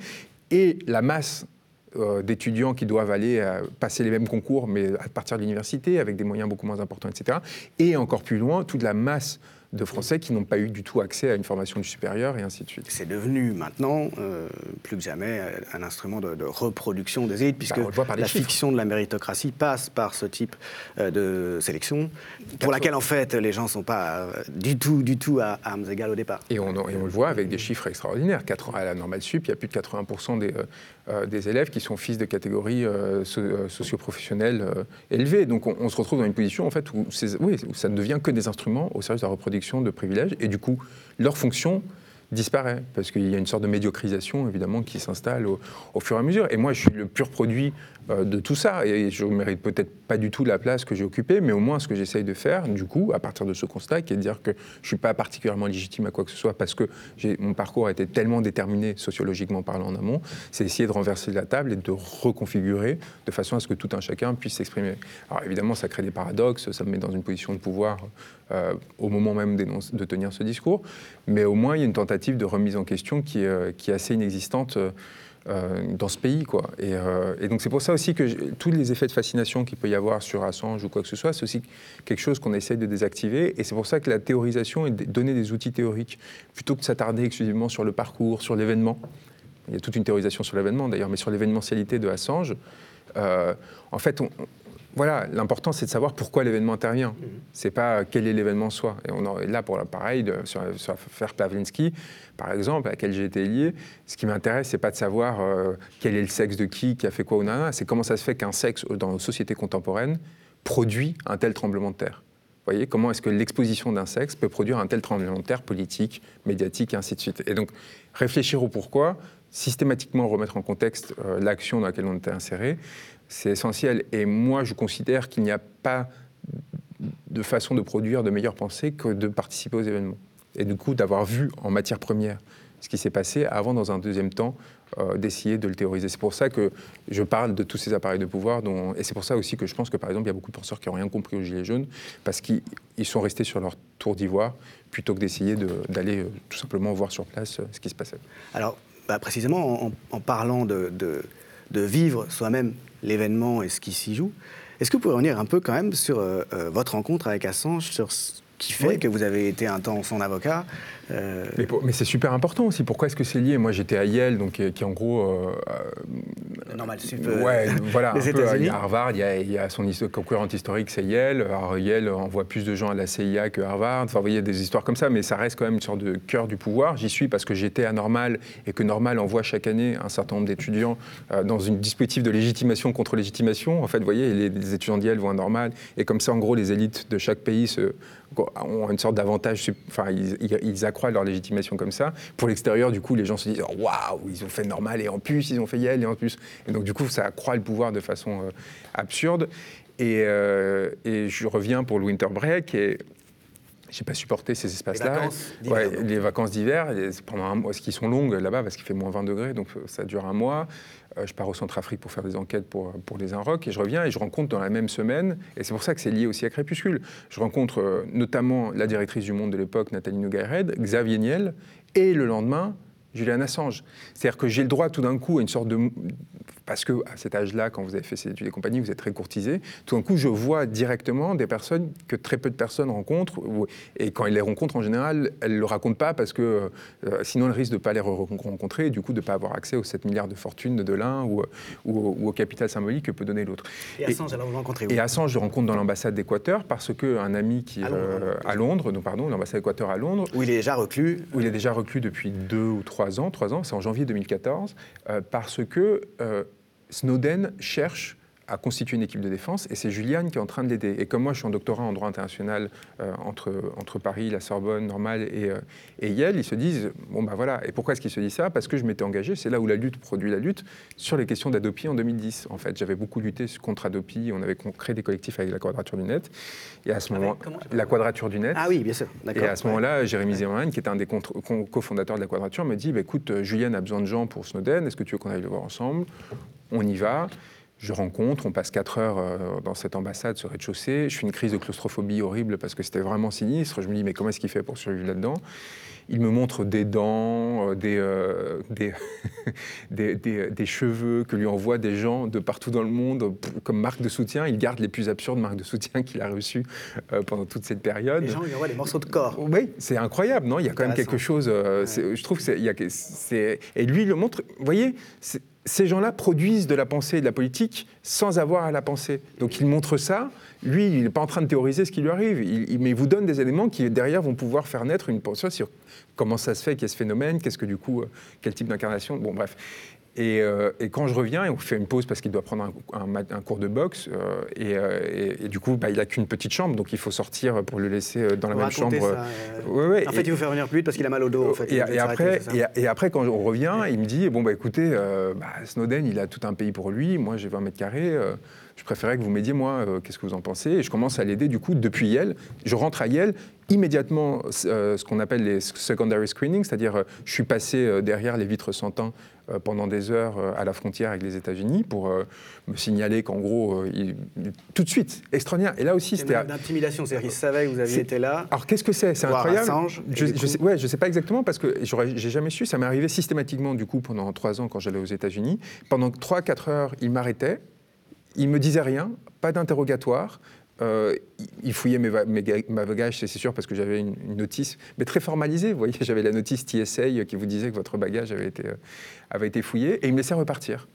et la masse euh, d'étudiants qui doivent aller euh, passer les mêmes concours, mais à partir de l'université, avec des moyens beaucoup moins importants, etc. Et encore plus loin, toute la masse de Français qui n'ont pas eu du tout accès à une formation du supérieur et ainsi de suite. C'est devenu maintenant, euh, plus que jamais, un instrument de, reproduction des élites, puisque bah, la fiction de la méritocratie passe par ce type euh, de sélection, pour laquelle en fait les gens ne sont pas euh, du tout, du tout à armes égales au départ. Et on, et on le voit avec des chiffres extraordinaires. à la normale sup, il y a plus de 80% des, des élèves qui sont fils de catégories socio-professionnelles élevées. Donc on, se retrouve dans une position en fait où, ça ne devient que des instruments au service de la reproduction de privilèges, et du coup, leur fonction disparaît, parce qu'il y a une sorte de médiocrisation, évidemment, qui s'installe au, au, fur et à mesure. Et moi, je suis le pur produit euh, de tout ça. Et je ne mérite peut-être pas du tout la place que j'ai occupée, mais au moins ce que j'essaye de faire, du coup, à partir de ce constat, qui est de dire que je ne suis pas particulièrement légitime à quoi que ce soit parce que mon parcours a été tellement déterminé, sociologiquement parlant en amont, c'est essayer de renverser la table et de reconfigurer de façon à ce que tout un chacun puisse s'exprimer. Alors évidemment, ça crée des paradoxes, ça me met dans une position de pouvoir euh, au moment même de tenir ce discours, mais au moins il y a une tentative de remise en question qui est, euh, assez inexistante. Euh, dans ce pays. Quoi. Euh, et, donc c'est pour ça aussi que tous les effets de fascination qu'il peut y avoir sur Assange ou quoi que ce soit, c'est aussi quelque chose qu'on essaye de désactiver. Et c'est pour ça que la théorisation de donner des outils théoriques, plutôt que de s'attarder exclusivement sur le parcours, sur l'événement. Il y a toute une théorisation sur l'événement d'ailleurs, mais sur l'événementialité de Assange. Euh, en fait, on, voilà, l'important c'est de savoir pourquoi l'événement intervient. Ce mhm. C'est pas quel est l'événement soi. Et on là pour pareil de, sur, l'affaire Pavlinsky, par exemple, à laquelle j'ai été lié. Ce qui m'intéresse, c'est pas de savoir euh, quel est le sexe de qui, qui a fait quoi ou non. C'est comment ça se fait qu'un sexe dans nos sociétés contemporaines produit un tel tremblement de terre. Vous voyez, comment est-ce que l'exposition d'un sexe peut produire un tel tremblement de terre politique, médiatique, et ainsi de suite. Et donc, réfléchir au pourquoi, systématiquement remettre en contexte euh, l'action dans laquelle on était inséré, c'est essentiel. Et moi, je considère qu'il n'y a pas de façon de produire de meilleures pensées que de participer aux événements. Et du coup, d'avoir vu en matière première ce qui s'est passé avant, dans un deuxième temps, euh, d'essayer de le théoriser. C'est pour ça que je parle de tous ces appareils de pouvoir. Et c'est pour ça aussi que je pense que, par exemple, il y a beaucoup de penseurs qui n'ont rien compris aux Gilets jaunes, parce qu'ils sont restés sur leur tour d'ivoire, plutôt que d'essayer d'aller euh, tout simplement voir sur place euh, ce qui se passait. Alors, bah, précisément, en, parlant de vivre soi-même l'événement et ce qui s'y joue. Est-ce que vous pouvez revenir un peu quand même sur euh, euh, votre rencontre avec Assange, qui fait que vous avez été un temps son avocat euh, mais, c'est super important aussi. Pourquoi est-ce que c'est lié? Moi, j'étais à Yale, donc qui, en gros. Euh, euh Normal, Ouais, voilà. Les États-Unis. Harvard, il y, a, il y a son concurrente historique, c'est Yale. Alors, Yale envoie plus de gens à la CIA que Harvard. Enfin, vous voyez, des histoires comme ça, mais ça reste quand même une sorte de cœur du pouvoir. J'y suis parce que j'étais à Normal et que Normal envoie chaque année un certain nombre d'étudiants euh, dans un dispositif de légitimation contre légitimation. En fait, vous voyez, les, les étudiants d'Yale vont à Normal et comme ça, en gros, les élites de chaque pays se ont une sorte d'avantage, enfin, ils, ils, accroissent leur légitimation comme ça. Pour l'extérieur, du coup, les gens se disent waouh, ils ont fait normal et en plus, ils ont fait Yale et en plus. Et donc, du coup, ça accroît le pouvoir de façon euh, absurde. Et, euh, et, je reviens pour le winter break et j'ai pas supporté ces espaces-là. Les vacances d'hiver, pendant un mois, ce qui sont longues là-bas parce qu'il fait moins 20 degrés, donc euh, ça dure un mois. Euh, je pars au Centrafrique pour faire des enquêtes pour, pour les Inrocks et je reviens et je rencontre dans la même semaine, et c'est pour ça que c'est lié aussi à Crépuscule, je rencontre euh, notamment la directrice du Monde de l'époque, Nathalie Nougaïred, Xavier Niel, et le lendemain, Julian Assange. C'est-à-dire que j'ai le droit tout d'un coup à une sorte de... Parce que à cet âge-là, quand vous avez fait ces études et compagnie, vous êtes très courtisé. Tout d'un coup, je vois directement des personnes que très peu de personnes rencontrent. Et quand elles les rencontrent, en général, elles ne le racontent pas parce que euh, sinon, elles risquent de ne pas les rencontrer et du coup de ne pas avoir accès aux 7 milliards de fortune de l'un ou, ou, au capital symbolique que peut donner l'autre. Et Assange, alors vous rencontrez où? Et Assange, je rencontre dans l'ambassade d'Équateur parce qu'un ami qui... À Londres, à Londres donc, pardon, l'ambassade d'Équateur à Londres. Où il est déjà reclus. Où il est déjà reclus depuis deux ou trois ans. Trois ans, c'est en janvier 2014. Euh, parce que euh, Snowden cherche à constituer une équipe de défense et c'est Juliane qui est en train de l'aider. Et comme moi, je suis en doctorat en droit international euh, entre, entre Paris, la Sorbonne, Normale et, euh, et, Yale, ils se disent bon ben voilà. Et pourquoi est-ce qu'ils se disent ça? Parce que je m'étais engagé, c'est là où la lutte produit la lutte, sur les questions d'Adopi en 2010. En fait, j'avais beaucoup lutté contre Adopi, on avait créé des collectifs avec la Quadrature du Net. Et à ce ah moment, la Quadrature du Net. Ah oui, bien sûr. Et à ce moment-là, Jérémy Zimmerman, qui était un des cofondateurs de la Quadrature, me dit bah, écoute, euh, Juliane a besoin de gens pour Snowden. Est-ce que tu veux qu'on aille le voir ensemble? On y va je rencontre, on passe 4 heures euh, dans cette ambassade, ce rez-de-chaussée. Je fais une crise de claustrophobie horrible parce que c'était vraiment sinistre. Je me dis, mais comment est-ce qu'il fait pour survivre là-dedans? Il me montre des dents, euh, euh, des, des, des, cheveux que lui envoient des gens de partout dans le monde comme marque de soutien. Il garde les plus absurdes marques de soutien qu'il a reçues pendant toute cette période. Les gens lui envoient des morceaux de corps. Oui, c'est incroyable, non? Il y a quand même quelque chose. Je trouve que c'est. Et lui, il le montre. Vous voyez ces gens-là produisent de la pensée et de la politique sans avoir à la penser. Donc il montre ça. Lui, il n'est pas en train de théoriser ce qui lui arrive, mais il vous donne des éléments qui, derrière, vont pouvoir faire naître une pensée sur comment ça se fait, qu'est ce phénomène, qu'est-ce que du coup, euh, quel type d'incarnation. Bon, bref. Euh, et, quand je reviens, et on fait une pause parce qu'il doit prendre un, cours de boxe, euh, et, du coup, bah, il n'a qu'une petite chambre, donc il faut sortir pour le laisser dans la même chambre. Ça, en fait, il faut faire venir plus vite parce qu'il a mal au dos. En fait, après, et, après, quand on revient, il me dit bon bah écoutez, euh, bah, Snowden, il a tout un pays pour lui. Moi, j'ai 20 mètres carrés. je préférais que vous m'aidiez moi. Qu'est-ce que vous en pensez? Et je commence à l'aider du coup depuis Yale. Je rentre à Yale immédiatement ce qu'on appelle les secondary screenings, c'est-à-dire je suis passé derrière les vitres sans temps euh, pendant des heures euh, à la frontière avec les États-Unis pour euh, me signaler qu'en gros, tout de suite, extraordinaire. Et là aussi, c'était. D'intimidation, c'est-à-dire qu'il savait que vous aviez été là. Alors qu'est-ce que c'est? C'est incroyable. je, ne sais, ouais, je sais pas exactement parce que j'ai jamais su. Ça m'est arrivé systématiquement du coup pendant trois ans quand j'allais aux États-Unis. Pendant trois, quatre heures, il m'arrêtait. Il me disait rien, pas d'interrogatoire. Euh, il fouillait mes, mes, bagages, c'est sûr, parce que j'avais une, notice, mais très formalisée. Vous voyez, j'avais la notice TSA qui vous disait que votre bagage avait été, euh, avait été fouillé, et il me laissait repartir.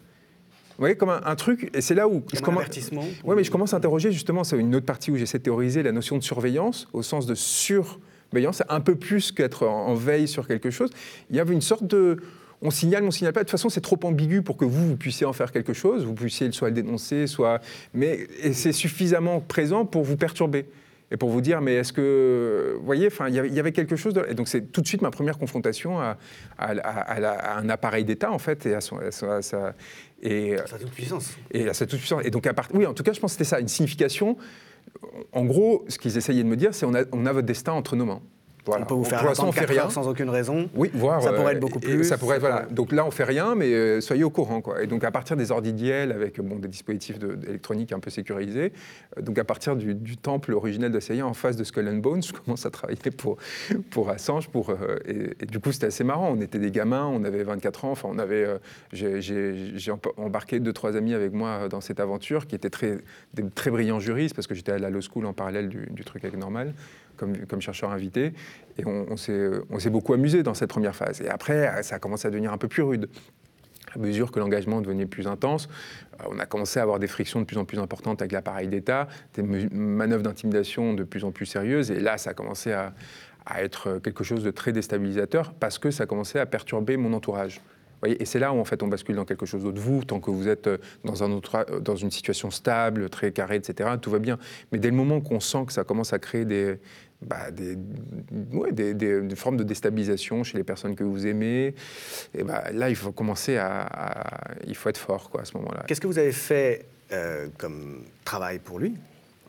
Vous voyez, comme un, truc, et c'est là où je commence. Oui, mais je commence à interroger justement, c'est une autre partie où j'essaie de théoriser la notion de surveillance, au sens de surveillance, un peu plus qu'être en veille sur quelque chose. Il y avait une sorte de on signale, on signale pas. De toute façon, c'est trop ambigu pour que vous, vous puissiez en faire quelque chose, vous puissiez soit le dénoncer, soit. Mais c'est suffisamment présent pour vous perturber et pour vous dire, mais est-ce que, vous voyez, enfin, il y avait quelque chose de, et donc c'est tout de suite ma première confrontation à, un appareil d'État en fait et à, son, sa, et sa toute puissance. Et à sa toute puissance. Et donc à part, oui, en tout cas, je pense que c'était ça, une signification. En gros, ce qu'ils essayaient de me dire, c'est on a, on a votre destin entre nos mains. On peut vous faire on fait rien sans aucune raison. Oui, voir. Ça pourrait être beaucoup plus. Ça pourrait, voilà. Donc là, on fait rien, mais euh, soyez au courant, quoi. Et donc à partir des ordidiels avec bon, des dispositifs électroniques un peu sécurisés, euh, donc à partir du, temple originel de CIA en face de Skull and Bones, je commence à travailler pour pour Assange, pour euh, et, du coup c'était assez marrant. On était des gamins, on avait 24 ans, enfin on avait, j'ai embarqué deux trois amis avec moi dans cette aventure qui étaient très des très brillants juristes parce que j'étais à la law school en parallèle du, du truc avec Normal comme, chercheur invité. Et on, s'est beaucoup amusé dans cette première phase. Et après, ça a commencé à devenir un peu plus rude. À mesure que l'engagement devenait plus intense, euh, on a commencé à avoir des frictions de plus en plus importantes avec l'appareil d'État, des manœuvres d'intimidation de plus en plus sérieuses. Et là, ça a commencé à, être quelque chose de très déstabilisateur parce que ça a commencé à perturber mon entourage. Et c'est là où en fait on bascule dans quelque chose d'autre. Vous, tant que vous êtes euh, dans, un autre, euh, dans une situation stable, très carrée, etc., tout va bien. Mais dès le moment qu'on sent que ça commence à créer des, bah, des, formes de déstabilisation chez les personnes que vous aimez. Et bah, là, il faut commencer à, Il faut être fort quoi, à ce moment-là. Qu'est-ce que vous avez fait euh, comme travail pour lui?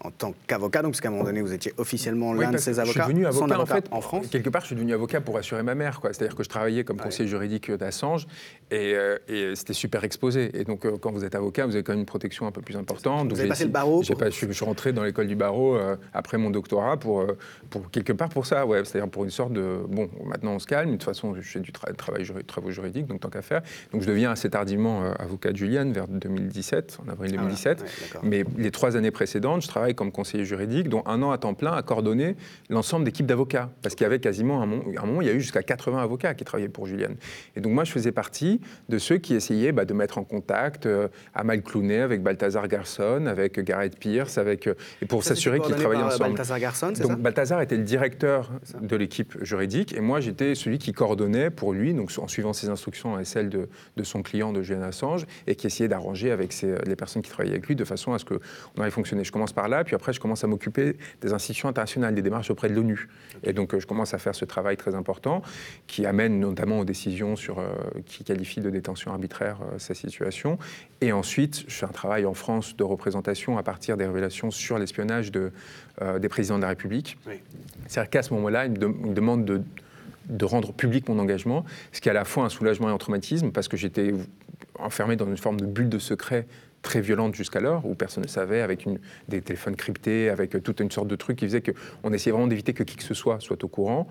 En tant qu'avocat, donc parce qu'à un moment donné, vous étiez officiellement l'un de ces avocats. Je suis devenu avocat, en, fait, en France. Quelque part, je suis devenu avocat pour assurer ma mère. C'est-à-dire que je travaillais comme conseiller juridique d'Assange et, euh, et c'était super exposé. Et donc, euh, quand vous êtes avocat, vous avez quand même une protection un peu plus importante. Vous avez passé le barreau pour... pas, je, suis rentré dans l'école du barreau euh, après mon doctorat pour, pour quelque part pour ça, ouais. C'est-à-dire pour une sorte de bon, maintenant on se calme. De toute façon, je fais du travail, travaux juridiques, donc tant qu'à faire. Donc, je deviens assez tardivement avocat de Juliane vers 2017, en avril 2017. Ah, Mais les trois années précédentes, je travaille comme conseiller juridique, dont un an à temps plein à coordonner l'ensemble d'équipes d'avocats. Parce qu'il y avait quasiment un moment, un moment, il y a eu jusqu'à 80 avocats qui travaillaient pour Juliane. Et donc moi, je faisais partie de ceux qui essayaient bah, de mettre en contact euh, Amal Clooney avec Balthazar Garson, avec Gareth Pierce, avec, euh, et pour s'assurer qu'ils travaillaient ensemble. Balthazar Garson, donc ça Balthazar était le directeur de l'équipe juridique, et moi j'étais celui qui coordonnait pour lui, donc en suivant ses instructions et celles de, de son client de Julian Assange, et qui essayait d'arranger avec les personnes qui travaillaient avec lui de façon à ce qu'on arrive fonctionner. Je commence par là, puis après je commence à m'occuper des institutions internationales, des démarches auprès de l'ONU. Et donc euh, je commence à faire ce travail très important qui amène notamment aux décisions sur, euh, qui qualifient de détention arbitraire euh, ces situations. Et ensuite, je fais un travail en France de représentation à partir des révélations sur l'espionnage de, des présidents de la République. C'est-à-dire qu'à ce moment-là, ils me demandent de de rendre public mon engagement, ce qui est à la fois un soulagement et un traumatisme, parce que j'étais enfermé dans une forme de bulle de secret très violente jusqu'alors, où personne ne savait, avec des téléphones cryptés, avec toute une sorte de truc qui faisait qu'on essayait vraiment d'éviter que qui que ce soit soit au courant.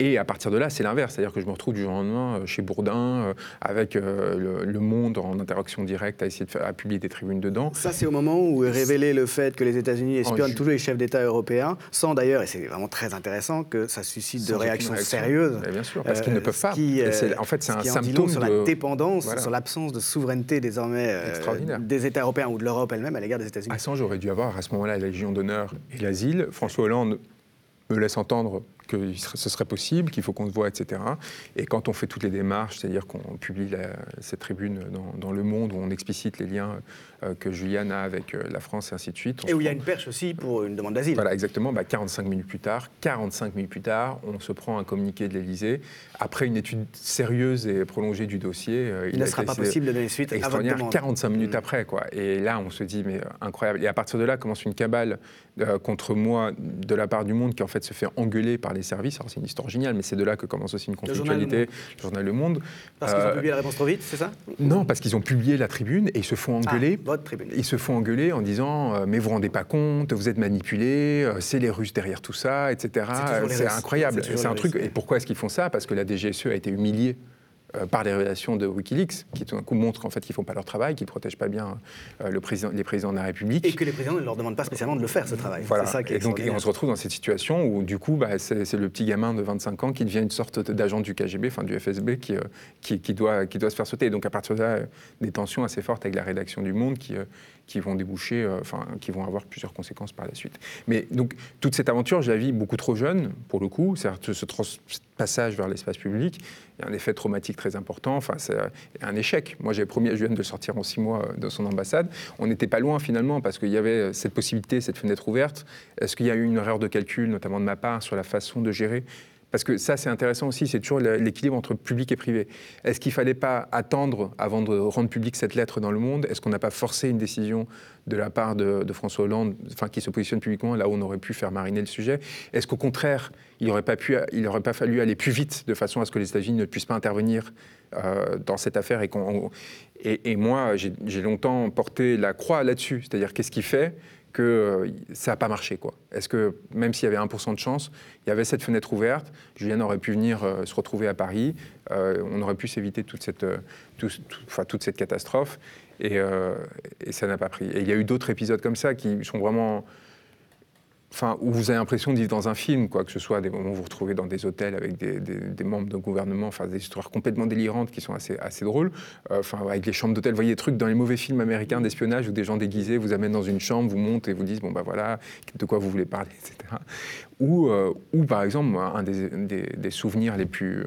Et à partir de là, c'est l'inverse. C'est-à-dire que je me retrouve du jour au lendemain euh, chez Bourdin, euh, avec euh, le, Monde en interaction directe, à essayer de faire, à publier des tribunes dedans. Ça, c'est au moment où est révélé le fait que les États-Unis espionnent toujours les chefs d'État européens, sans d'ailleurs, et c'est vraiment très intéressant, que ça suscite de réactions sérieuses. bien sûr, parce qu'ils ne peuvent pas. en fait, c'est un symptôme sur la dépendance, sur l'absence de souveraineté désormais des États européens ou de l'Europe elle-même à l'égard des États-Unis. Assange aurait dû avoir à ce moment-là la Légion d'honneur et l'asile. François Hollande me laisse entendre que ce serait possible, qu'il faut qu'on se voit, etc. Et quand on fait toutes les démarches, c'est-à-dire qu'on publie cette tribune dans, Le Monde, où on explicite les liens euh, que Juliane a avec euh, la France et ainsi de suite. Et où il y a une perche aussi pour une demande d'asile. Voilà, exactement. Bah, 45 minutes plus tard, 45 minutes plus tard, on se prend un communiqué de l'Élysée. Après une étude sérieuse et prolongée du dossier, euh, il, ne sera pas possible de donner suite à votre demande. 45 minutes mm. après, quoi. Et là, on se dit, mais incroyable. Et à partir de là, commence une cabale contre moi de la part du Monde qui en fait se fait engueuler par les services. Alors c'est une histoire géniale, mais c'est de là que commence aussi une conflictualité. Le journal Le Monde. Parce qu'ils ont euh, publié la réponse trop vite, c'est ça? Non, parce qu'ils ont publié la tribune et ils se font ah, engueuler. votre tribune. Ils se font engueuler en disant euh, mais vous vous rendez pas compte, vous êtes manipulés, euh, c'est les Russes derrière tout ça, etc. C'est incroyable. C'est un truc. Et pourquoi est-ce qu'ils font ça? Parce que la DGSE a été humiliée euh, par les révélations de Wikileaks, qui tout d'un coup montrent qu'en fait qu'ils font pas leur travail, qu'ils protègent pas bien euh, le président, les présidents de la République. Et que les présidents ne leur demandent pas spécialement de le faire, ce travail. Voilà. Ça et donc on se retrouve dans cette situation où du coup bah, c'est le petit gamin de 25 ans qui devient une sorte d'agent du KGB, enfin du FSB, qui, euh, qui, qui, doit, qui doit se faire sauter. Et donc à partir de là, des tensions assez fortes avec la rédaction du Monde qui, qui vont déboucher, enfin qui vont avoir plusieurs conséquences par la suite. Mais donc toute cette aventure, je la vis beaucoup trop jeune, pour le coup, c'est-à-dire ce passage vers l'espace public, il y a un effet traumatique très important. Enfin, c'est un échec. Moi, j'avais promis à Julian de sortir en six mois de son ambassade. On n'était pas loin finalement parce qu'il y avait cette possibilité, cette fenêtre ouverte. Est-ce qu'il y a eu une erreur de calcul, notamment de ma part, sur la façon de gérer parce que ça, c'est intéressant aussi, c'est toujours l'équilibre entre public et privé. Est-ce qu'il ne fallait pas attendre avant de rendre publique cette lettre dans le monde? Est-ce qu'on n'a pas forcé une décision de la part de, François Hollande, enfin, qui se positionne publiquement là où on aurait pu faire mariner le sujet? Est-ce qu'au contraire, il n'aurait pas, fallu aller plus vite de façon à ce que les États-Unis ne puissent pas intervenir euh, dans cette affaire et, et, et moi, j'ai longtemps porté la croix là-dessus, c'est-à-dire qu'est-ce qui fait que euh, ça n'a pas marché. Quoi. Est-ce que même s'il y avait 1% de chance, il y avait cette fenêtre ouverte, Julien aurait pu venir euh, se retrouver à Paris, euh, on aurait pu s'éviter toute cette, toute cette catastrophe, et, et ça n'a pas pris. Et il y a eu d'autres épisodes comme ça qui sont vraiment Enfin, où vous avez l'impression de vivre dans un film, quoi, que ce soit des moments où vous vous retrouvez dans des hôtels avec des, membres de gouvernement, enfin des histoires complètement délirantes qui sont assez, drôles, euh, enfin avec les chambres d'hôtel, vous voyez des trucs dans les mauvais films américains d'espionnage où des gens déguisés vous amènent dans une chambre, vous montent et vous disent bon bah voilà de quoi vous voulez parler, etc. Ou, euh, ou par exemple un des souvenirs les plus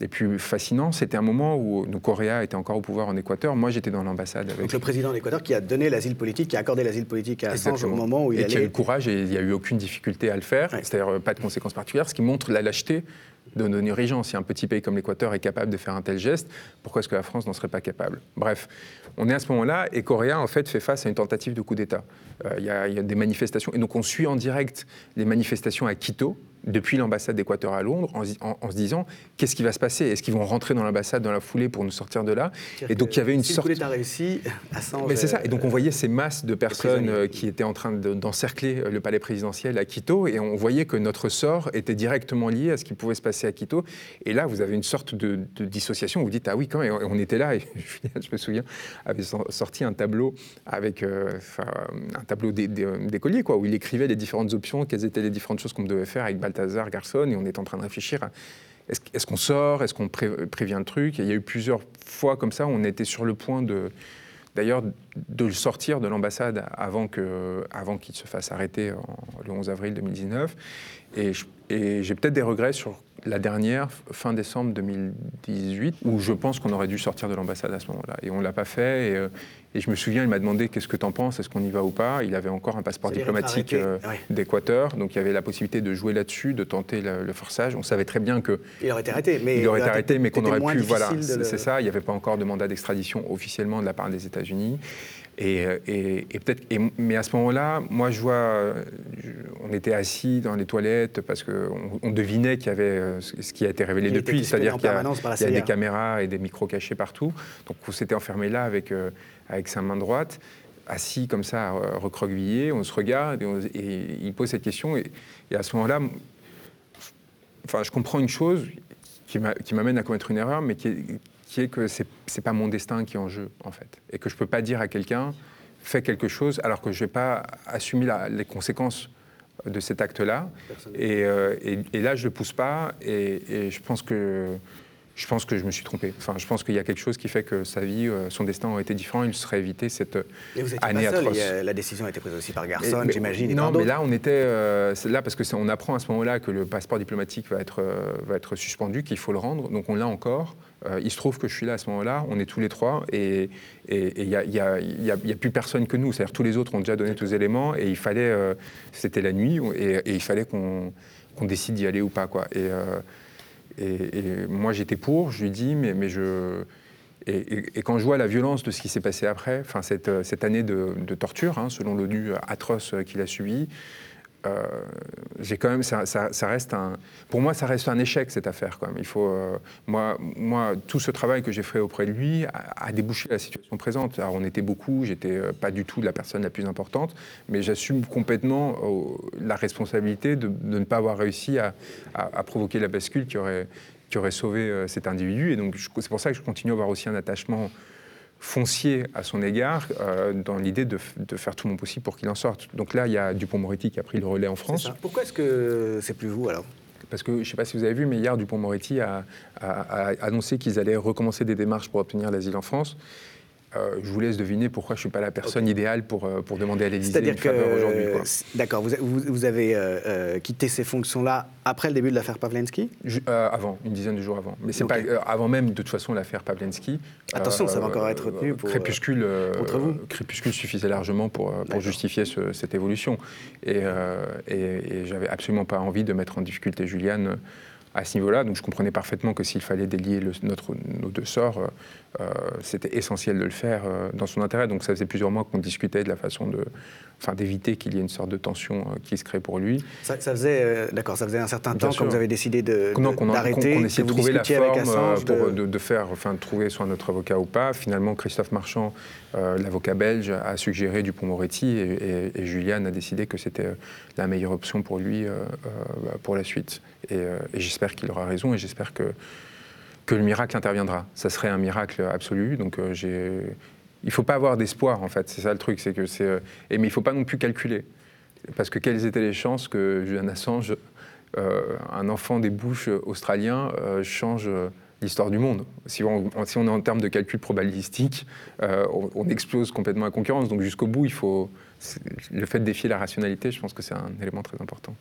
les plus fascinants, c'était un moment où nous, Corée était encore au pouvoir en Équateur. Moi, j'étais dans l'ambassade. Avec... Donc le président d'Équateur qui a donné l'asile politique, qui a accordé l'asile politique à Assange au moment où il et allait... qui a eu le courage et il n'y a eu aucune difficulté à le faire, c'est-à-dire euh, pas de conséquences particulières, ce qui montre la lâcheté de nos dirigeants. Si un petit pays comme l'Équateur est capable de faire un tel geste, pourquoi est-ce que la France n'en serait pas capable? Bref, on est à ce moment-là et Coréa en fait fait face à une tentative de coup d'État. Euh, il y, a des manifestations et donc on suit en direct les manifestations à Quito depuis l'ambassade d'Équateur à Londres en, se disant qu'est-ce qui va se passer? Est-ce qu'ils vont rentrer dans l'ambassade dans la foulée pour nous sortir de là? Et donc il y avait une si sorte. Le réussi, Assange. Mais c'est ça. Et donc on voyait ces masses de personnes euh, qui étaient en train d'encercler euh, le palais présidentiel à Quito et on voyait que notre sort était directement lié à ce qui pouvait se passer à Quito. Et là, vous avez une sorte de, dissociation. Vous, vous dites ah oui quand même. On était là et je me souviens avait sorti un tableau avec euh, un tableau d'écolier quoi où il écrivait les différentes options, quelles étaient les différentes choses qu'on devait faire avec Balthazar Garçon et on est en train de réfléchir à est-ce qu'on sort, est-ce qu'on prévient le truc Il y a eu plusieurs fois comme ça, on était sur le point de, d'ailleurs, de le sortir de l'ambassade avant qu'il avant qu'il se fasse arrêter le 11 avril 2019. Et, et j'ai peut-être des regrets sur la dernière, fin décembre 2018, où je pense qu'on aurait dû sortir de l'ambassade à ce moment-là. Et on ne l'a pas fait. Et, euh, et, je me souviens, il m'a demandé qu'est-ce que tu en penses, est-ce qu'on y va ou pas? Il avait encore un passeport diplomatique euh, d'Équateur, donc il y avait la possibilité de jouer là-dessus, de tenter le, forçage. On savait très bien que. Il aurait été arrêté, mais. Il aurait été arrêté, mais qu'on aurait pu. Voilà, c'est ça. Il n'y avait pas encore de mandat d'extradition officiellement de la part des États-Unis. Et, peut-être, mais à ce moment-là, moi, je vois, on était assis dans les toilettes parce qu'on on devinait qu'il y avait euh, ce qui a été révélé depuis, c'est-à-dire qu'il y a, des caméras et des micros cachés partout. Donc, on s'était enfermé là avec, euh, avec sa main droite, assis comme ça, recroquevillé. On se regarde et, il pose cette question. Et, à ce moment-là, enfin, je comprends une chose qui m'amène à commettre une erreur, mais qui est, qui est que ce n'est pas mon destin qui est en jeu, en fait. Et que je ne peux pas dire à quelqu'un, fais quelque chose, alors que je ne vais pas assumer les conséquences de cet acte-là. Euh, et, là, je ne le pousse pas, et, je pense que je pense que je me suis trompé. Enfin, je pense qu'il y a quelque chose qui fait que sa vie, euh, son destin aurait été différent. Il serait évité cette et vous année pas atroce. la décision a été prise aussi par Garçon, j'imagine. Non, mais là, on était euh, là parce que on apprend à ce moment-là que le passeport diplomatique va être va être suspendu, qu'il faut le rendre. Donc on l'a encore. Euh, il se trouve que je suis là à ce moment-là, on est tous les trois, et il n'y a, plus personne que nous. C'est-à-dire tous les autres ont déjà donné tous les éléments, et il fallait, euh, c'était la nuit, et, il fallait qu'on décide d'y aller ou pas. Quoi. Euh, et, moi j'étais pour, je lui dis, mais, mais je... Et, quand je vois la violence de ce qui s'est passé après, cette, cette année de, torture, hein, selon l'ONU atroce qu'il a subie, euh, j'ai quand même, ça, reste un, pour moi, ça reste un échec cette affaire. Quand même. Il faut, euh, moi, moi, tout ce travail que j'ai fait auprès de lui a, débouché la situation présente. Alors, on était beaucoup, j'étais euh, pas du tout la personne la plus importante, mais j'assume complètement la responsabilité de, ne pas avoir réussi à, à, provoquer la bascule qui aurait, qui aurait sauvé cet individu. Et donc, c'est pour ça que je continue à avoir aussi un attachement foncier à son égard euh, dans l'idée de, faire tout mon possible pour qu'il en sorte. Donc là, il y a Dupont-Moretti qui a pris le relais en France. Pourquoi est-ce que c'est plus vous alors? Parce que je ne sais pas si vous avez vu, mais hier, Dupont-Moretti a, annoncé qu'ils allaient recommencer des démarches pour obtenir l'asile en France. Euh, je vous laisse deviner pourquoi je ne suis pas la personne idéale pour, euh, pour demander à l'Élysée une faveur aujourd'hui. D'accord, vous, vous, avez euh, quitté ces fonctions-là après le début de l'affaire Pavlensky? Avant, une dizaine de jours avant. Mais c'est pas avant même de toute façon l'affaire Pavlensky. Attention, ça va encore être retenu pour, crépuscule, contre vous. Crépuscule suffisait largement pour, pour justifier cette évolution. Et, et, et j'avais absolument pas envie de mettre en difficulté Juliane à ce niveau-là. Donc je comprenais parfaitement que s'il fallait délier notre, nos deux sorts, euh, euh, c'était essentiel de le faire euh, dans son intérêt. Donc ça faisait plusieurs mois qu'on discutait de la façon de, enfin, d'éviter qu'il y ait une sorte de tension qui se crée pour lui. Ça, faisait, d'accord, ça faisait un certain temps quand vous avez décidé de, d'arrêter, qu'on, essayait de trouver la forme pour de... faire, enfin, de trouver soit notre avocat ou pas. Finalement, Christophe Marchand, l'avocat belge, a suggéré Dupont-Moretti et, et, Juliane a décidé que c'était la meilleure option pour lui pour la suite. Et, et j'espère qu'il aura raison et j'espère que, que le miracle interviendra. Ça serait un miracle absolu. Donc euh, j'ai il faut pas avoir d'espoir, en fait. C'est ça le truc. C'est que c'est, euh, et, mais il faut pas non plus calculer. Parce que quelles étaient les chances que Julian Assange, euh, un enfant des bouches australiens, change l'histoire du monde si on, si on, est en termes de calcul probabilistique, on, on, explose complètement la concurrence. Donc jusqu'au bout, il faut. Le fait de défier la rationalité, je pense que c'est un élément très important.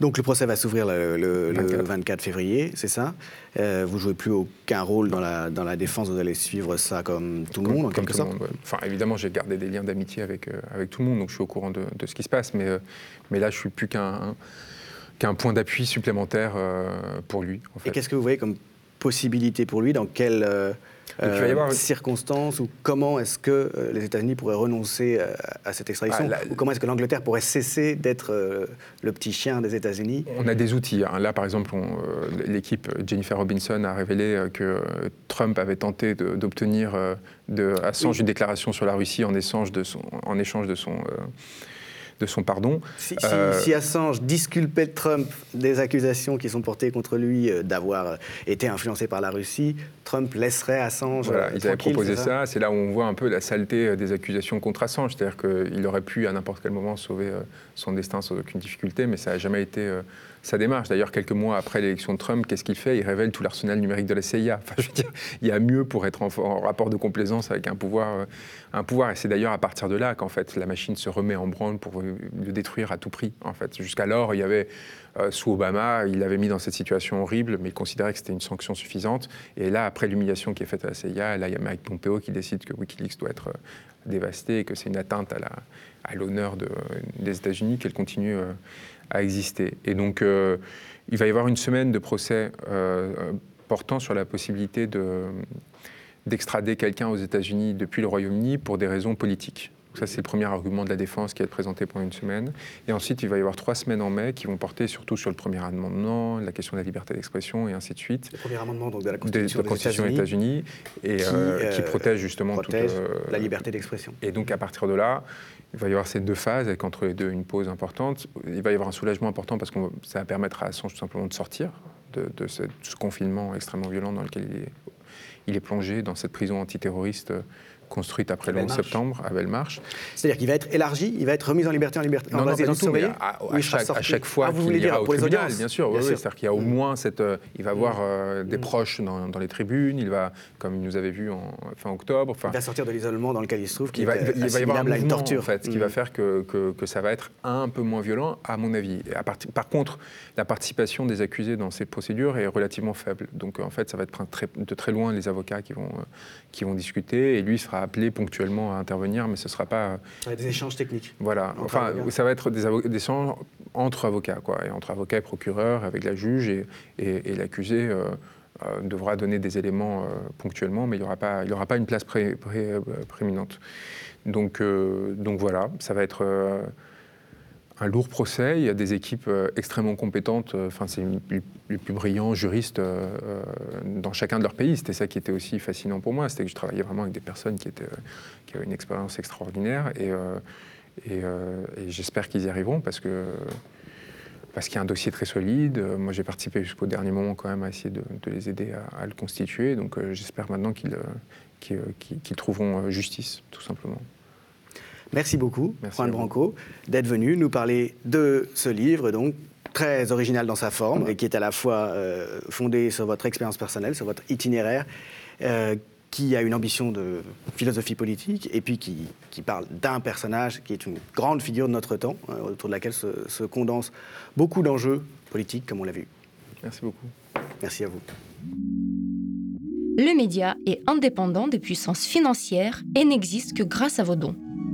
Donc le procès va s'ouvrir le, 24. février, c'est ça? Euh, Vous jouez plus aucun rôle dans la, dans la défense, vous allez suivre ça comme tout le monde, en quelque sorte? Enfin, évidemment, j'ai gardé des liens d'amitié avec, euh, avec tout le monde, donc je suis au courant de, ce qui se passe, mais, euh, mais là, je suis plus qu'un qu'un point d'appui supplémentaire pour lui. En fait. Et qu'est-ce que vous voyez comme possibilité pour lui? Dans quelle euh, circonstances ou comment est-ce que euh, les États-Unis pourraient renoncer euh, à cette extradition? Ah, ou comment est-ce que l'Angleterre pourrait cesser d'être le petit chien des États-Unis? On a des outils. Hein. Là, par exemple, l'équipe Jennifer Robinson a révélé que Trump avait tenté d'obtenir de, Assange une déclaration sur la Russie en échange de son, en échange de son de son pardon. Si, si, Assange disculpait Trump des accusations qui sont portées contre lui d'avoir été influencé par la Russie, Trump laisserait Assange. Voilà, ils avaient proposé ça. C'est là où on voit un peu la saleté euh, des accusations contre Assange. C'est-à-dire qu'il aurait pu à n'importe quel moment sauver euh, son destin sans aucune difficulté, mais ça n'a jamais été euh, sa démarche. D'ailleurs, quelques mois après l'élection de Trump, qu'est-ce qu'il fait? Il révèle tout l'arsenal numérique de la CIA. Il y a mieux pour être en, rapport de complaisance avec un pouvoir. un pouvoir. Et c'est d'ailleurs à partir de là qu'en fait la machine se remet en branle pour le détruire à tout prix. En fait, jusqu'alors, il y avait euh, sous Obama, il l'avait mis dans cette situation horrible, mais il considérait que c'était une sanction suffisante. Et là, après l'humiliation qui est faite à la CIA, là, il y a Mike Pompeo qui décide que Wikileaks doit être euh, dévasté et que c'est une atteinte à l'honneur des États-Unis qu'elle continue euh, à exister. Et donc, il va y avoir une semaine de procès portant sur la possibilité d'extrader quelqu'un aux États-Unis depuis le Royaume-Uni pour des raisons politiques ça, c'est le premier argument de la défense qui va être présenté pendant une semaine. Et ensuite, il va y avoir trois semaines en mai qui vont porter surtout sur le premier amendement, la question de la liberté d'expression et ainsi de suite. Le premier amendement donc, de la Constitution, des, États-Unis et qui, euh, qui, euh, protège justement protège toute, euh, la liberté d'expression. Et donc, à partir de là, il va y avoir ces deux phases, avec entre les deux une pause importante. Il va y avoir un soulagement important parce que ça va permettre à Assange tout simplement de sortir de, ce, confinement extrêmement violent dans lequel il est, il est plongé, dans cette prison antiterroriste construite après le 11 septembre à Bellemarche. C'est-à-dire qu'il va être élargi, il va être remis en liberté en liberté Non, non, pas du tout, mais à, chaque, fois ah, qu'il ira au tribunal, bien sûr. Oui, C'est-à-dire qu'il y a au mm. moins cette... Euh, il va avoir mm. euh, des mm. proches dans, les tribunes, il va, comme il nous avait vu en fin octobre... Il va sortir de l'isolement dans lequel il se trouve, qui il va, il va y avoir une torture. En fait, ce qui va faire que, que, ça va être un peu moins violent, à mon avis. À par contre, la participation des accusés dans ces procédures est relativement faible. Donc en fait, ça va être de très loin les avocats qui vont, euh, qui vont discuter, et lui sera appelé ponctuellement à intervenir, mais ce ne sera pas... Être des échanges techniques. Voilà, enfin, ça va être des, des, échanges entre avocats, quoi, et entre avocats et procureurs, avec la juge, et, et, l'accusé euh, euh, devra donner des éléments euh, ponctuellement, mais il n'y aura, pas, il aura pas une place pré, prééminente. Donc, donc voilà, ça va être un lourd procès. Il y a des équipes euh, extrêmement compétentes. Euh, enfin, c'est les plus brillants juristes euh, dans chacun de leur pays. C'était ça qui était aussi fascinant pour moi. C'était que je travaillais vraiment avec des personnes qui, avaient une expérience extraordinaire. Et, j'espère qu'ils y arriveront parce qu'il y a un dossier très solide. Moi, j'ai participé jusqu'au dernier moment quand même à essayer de, les aider à, le constituer. Donc, j'espère maintenant qu'ils trouveront justice, tout simplement. Merci beaucoup, Juan Branco, d'être venu nous parler de ce livre, donc très original dans sa forme, et qui est à la fois euh, fondé sur votre expérience personnelle, sur votre itinéraire, euh, qui a une ambition de philosophie politique, et puis qui, parle d'un personnage qui est une grande figure de notre temps, euh, autour de laquelle se, se condensent beaucoup d'enjeux politiques, comme on l'a vu. Merci beaucoup. Merci à vous. Le média est indépendant des puissances financières et n'existe que grâce à vos dons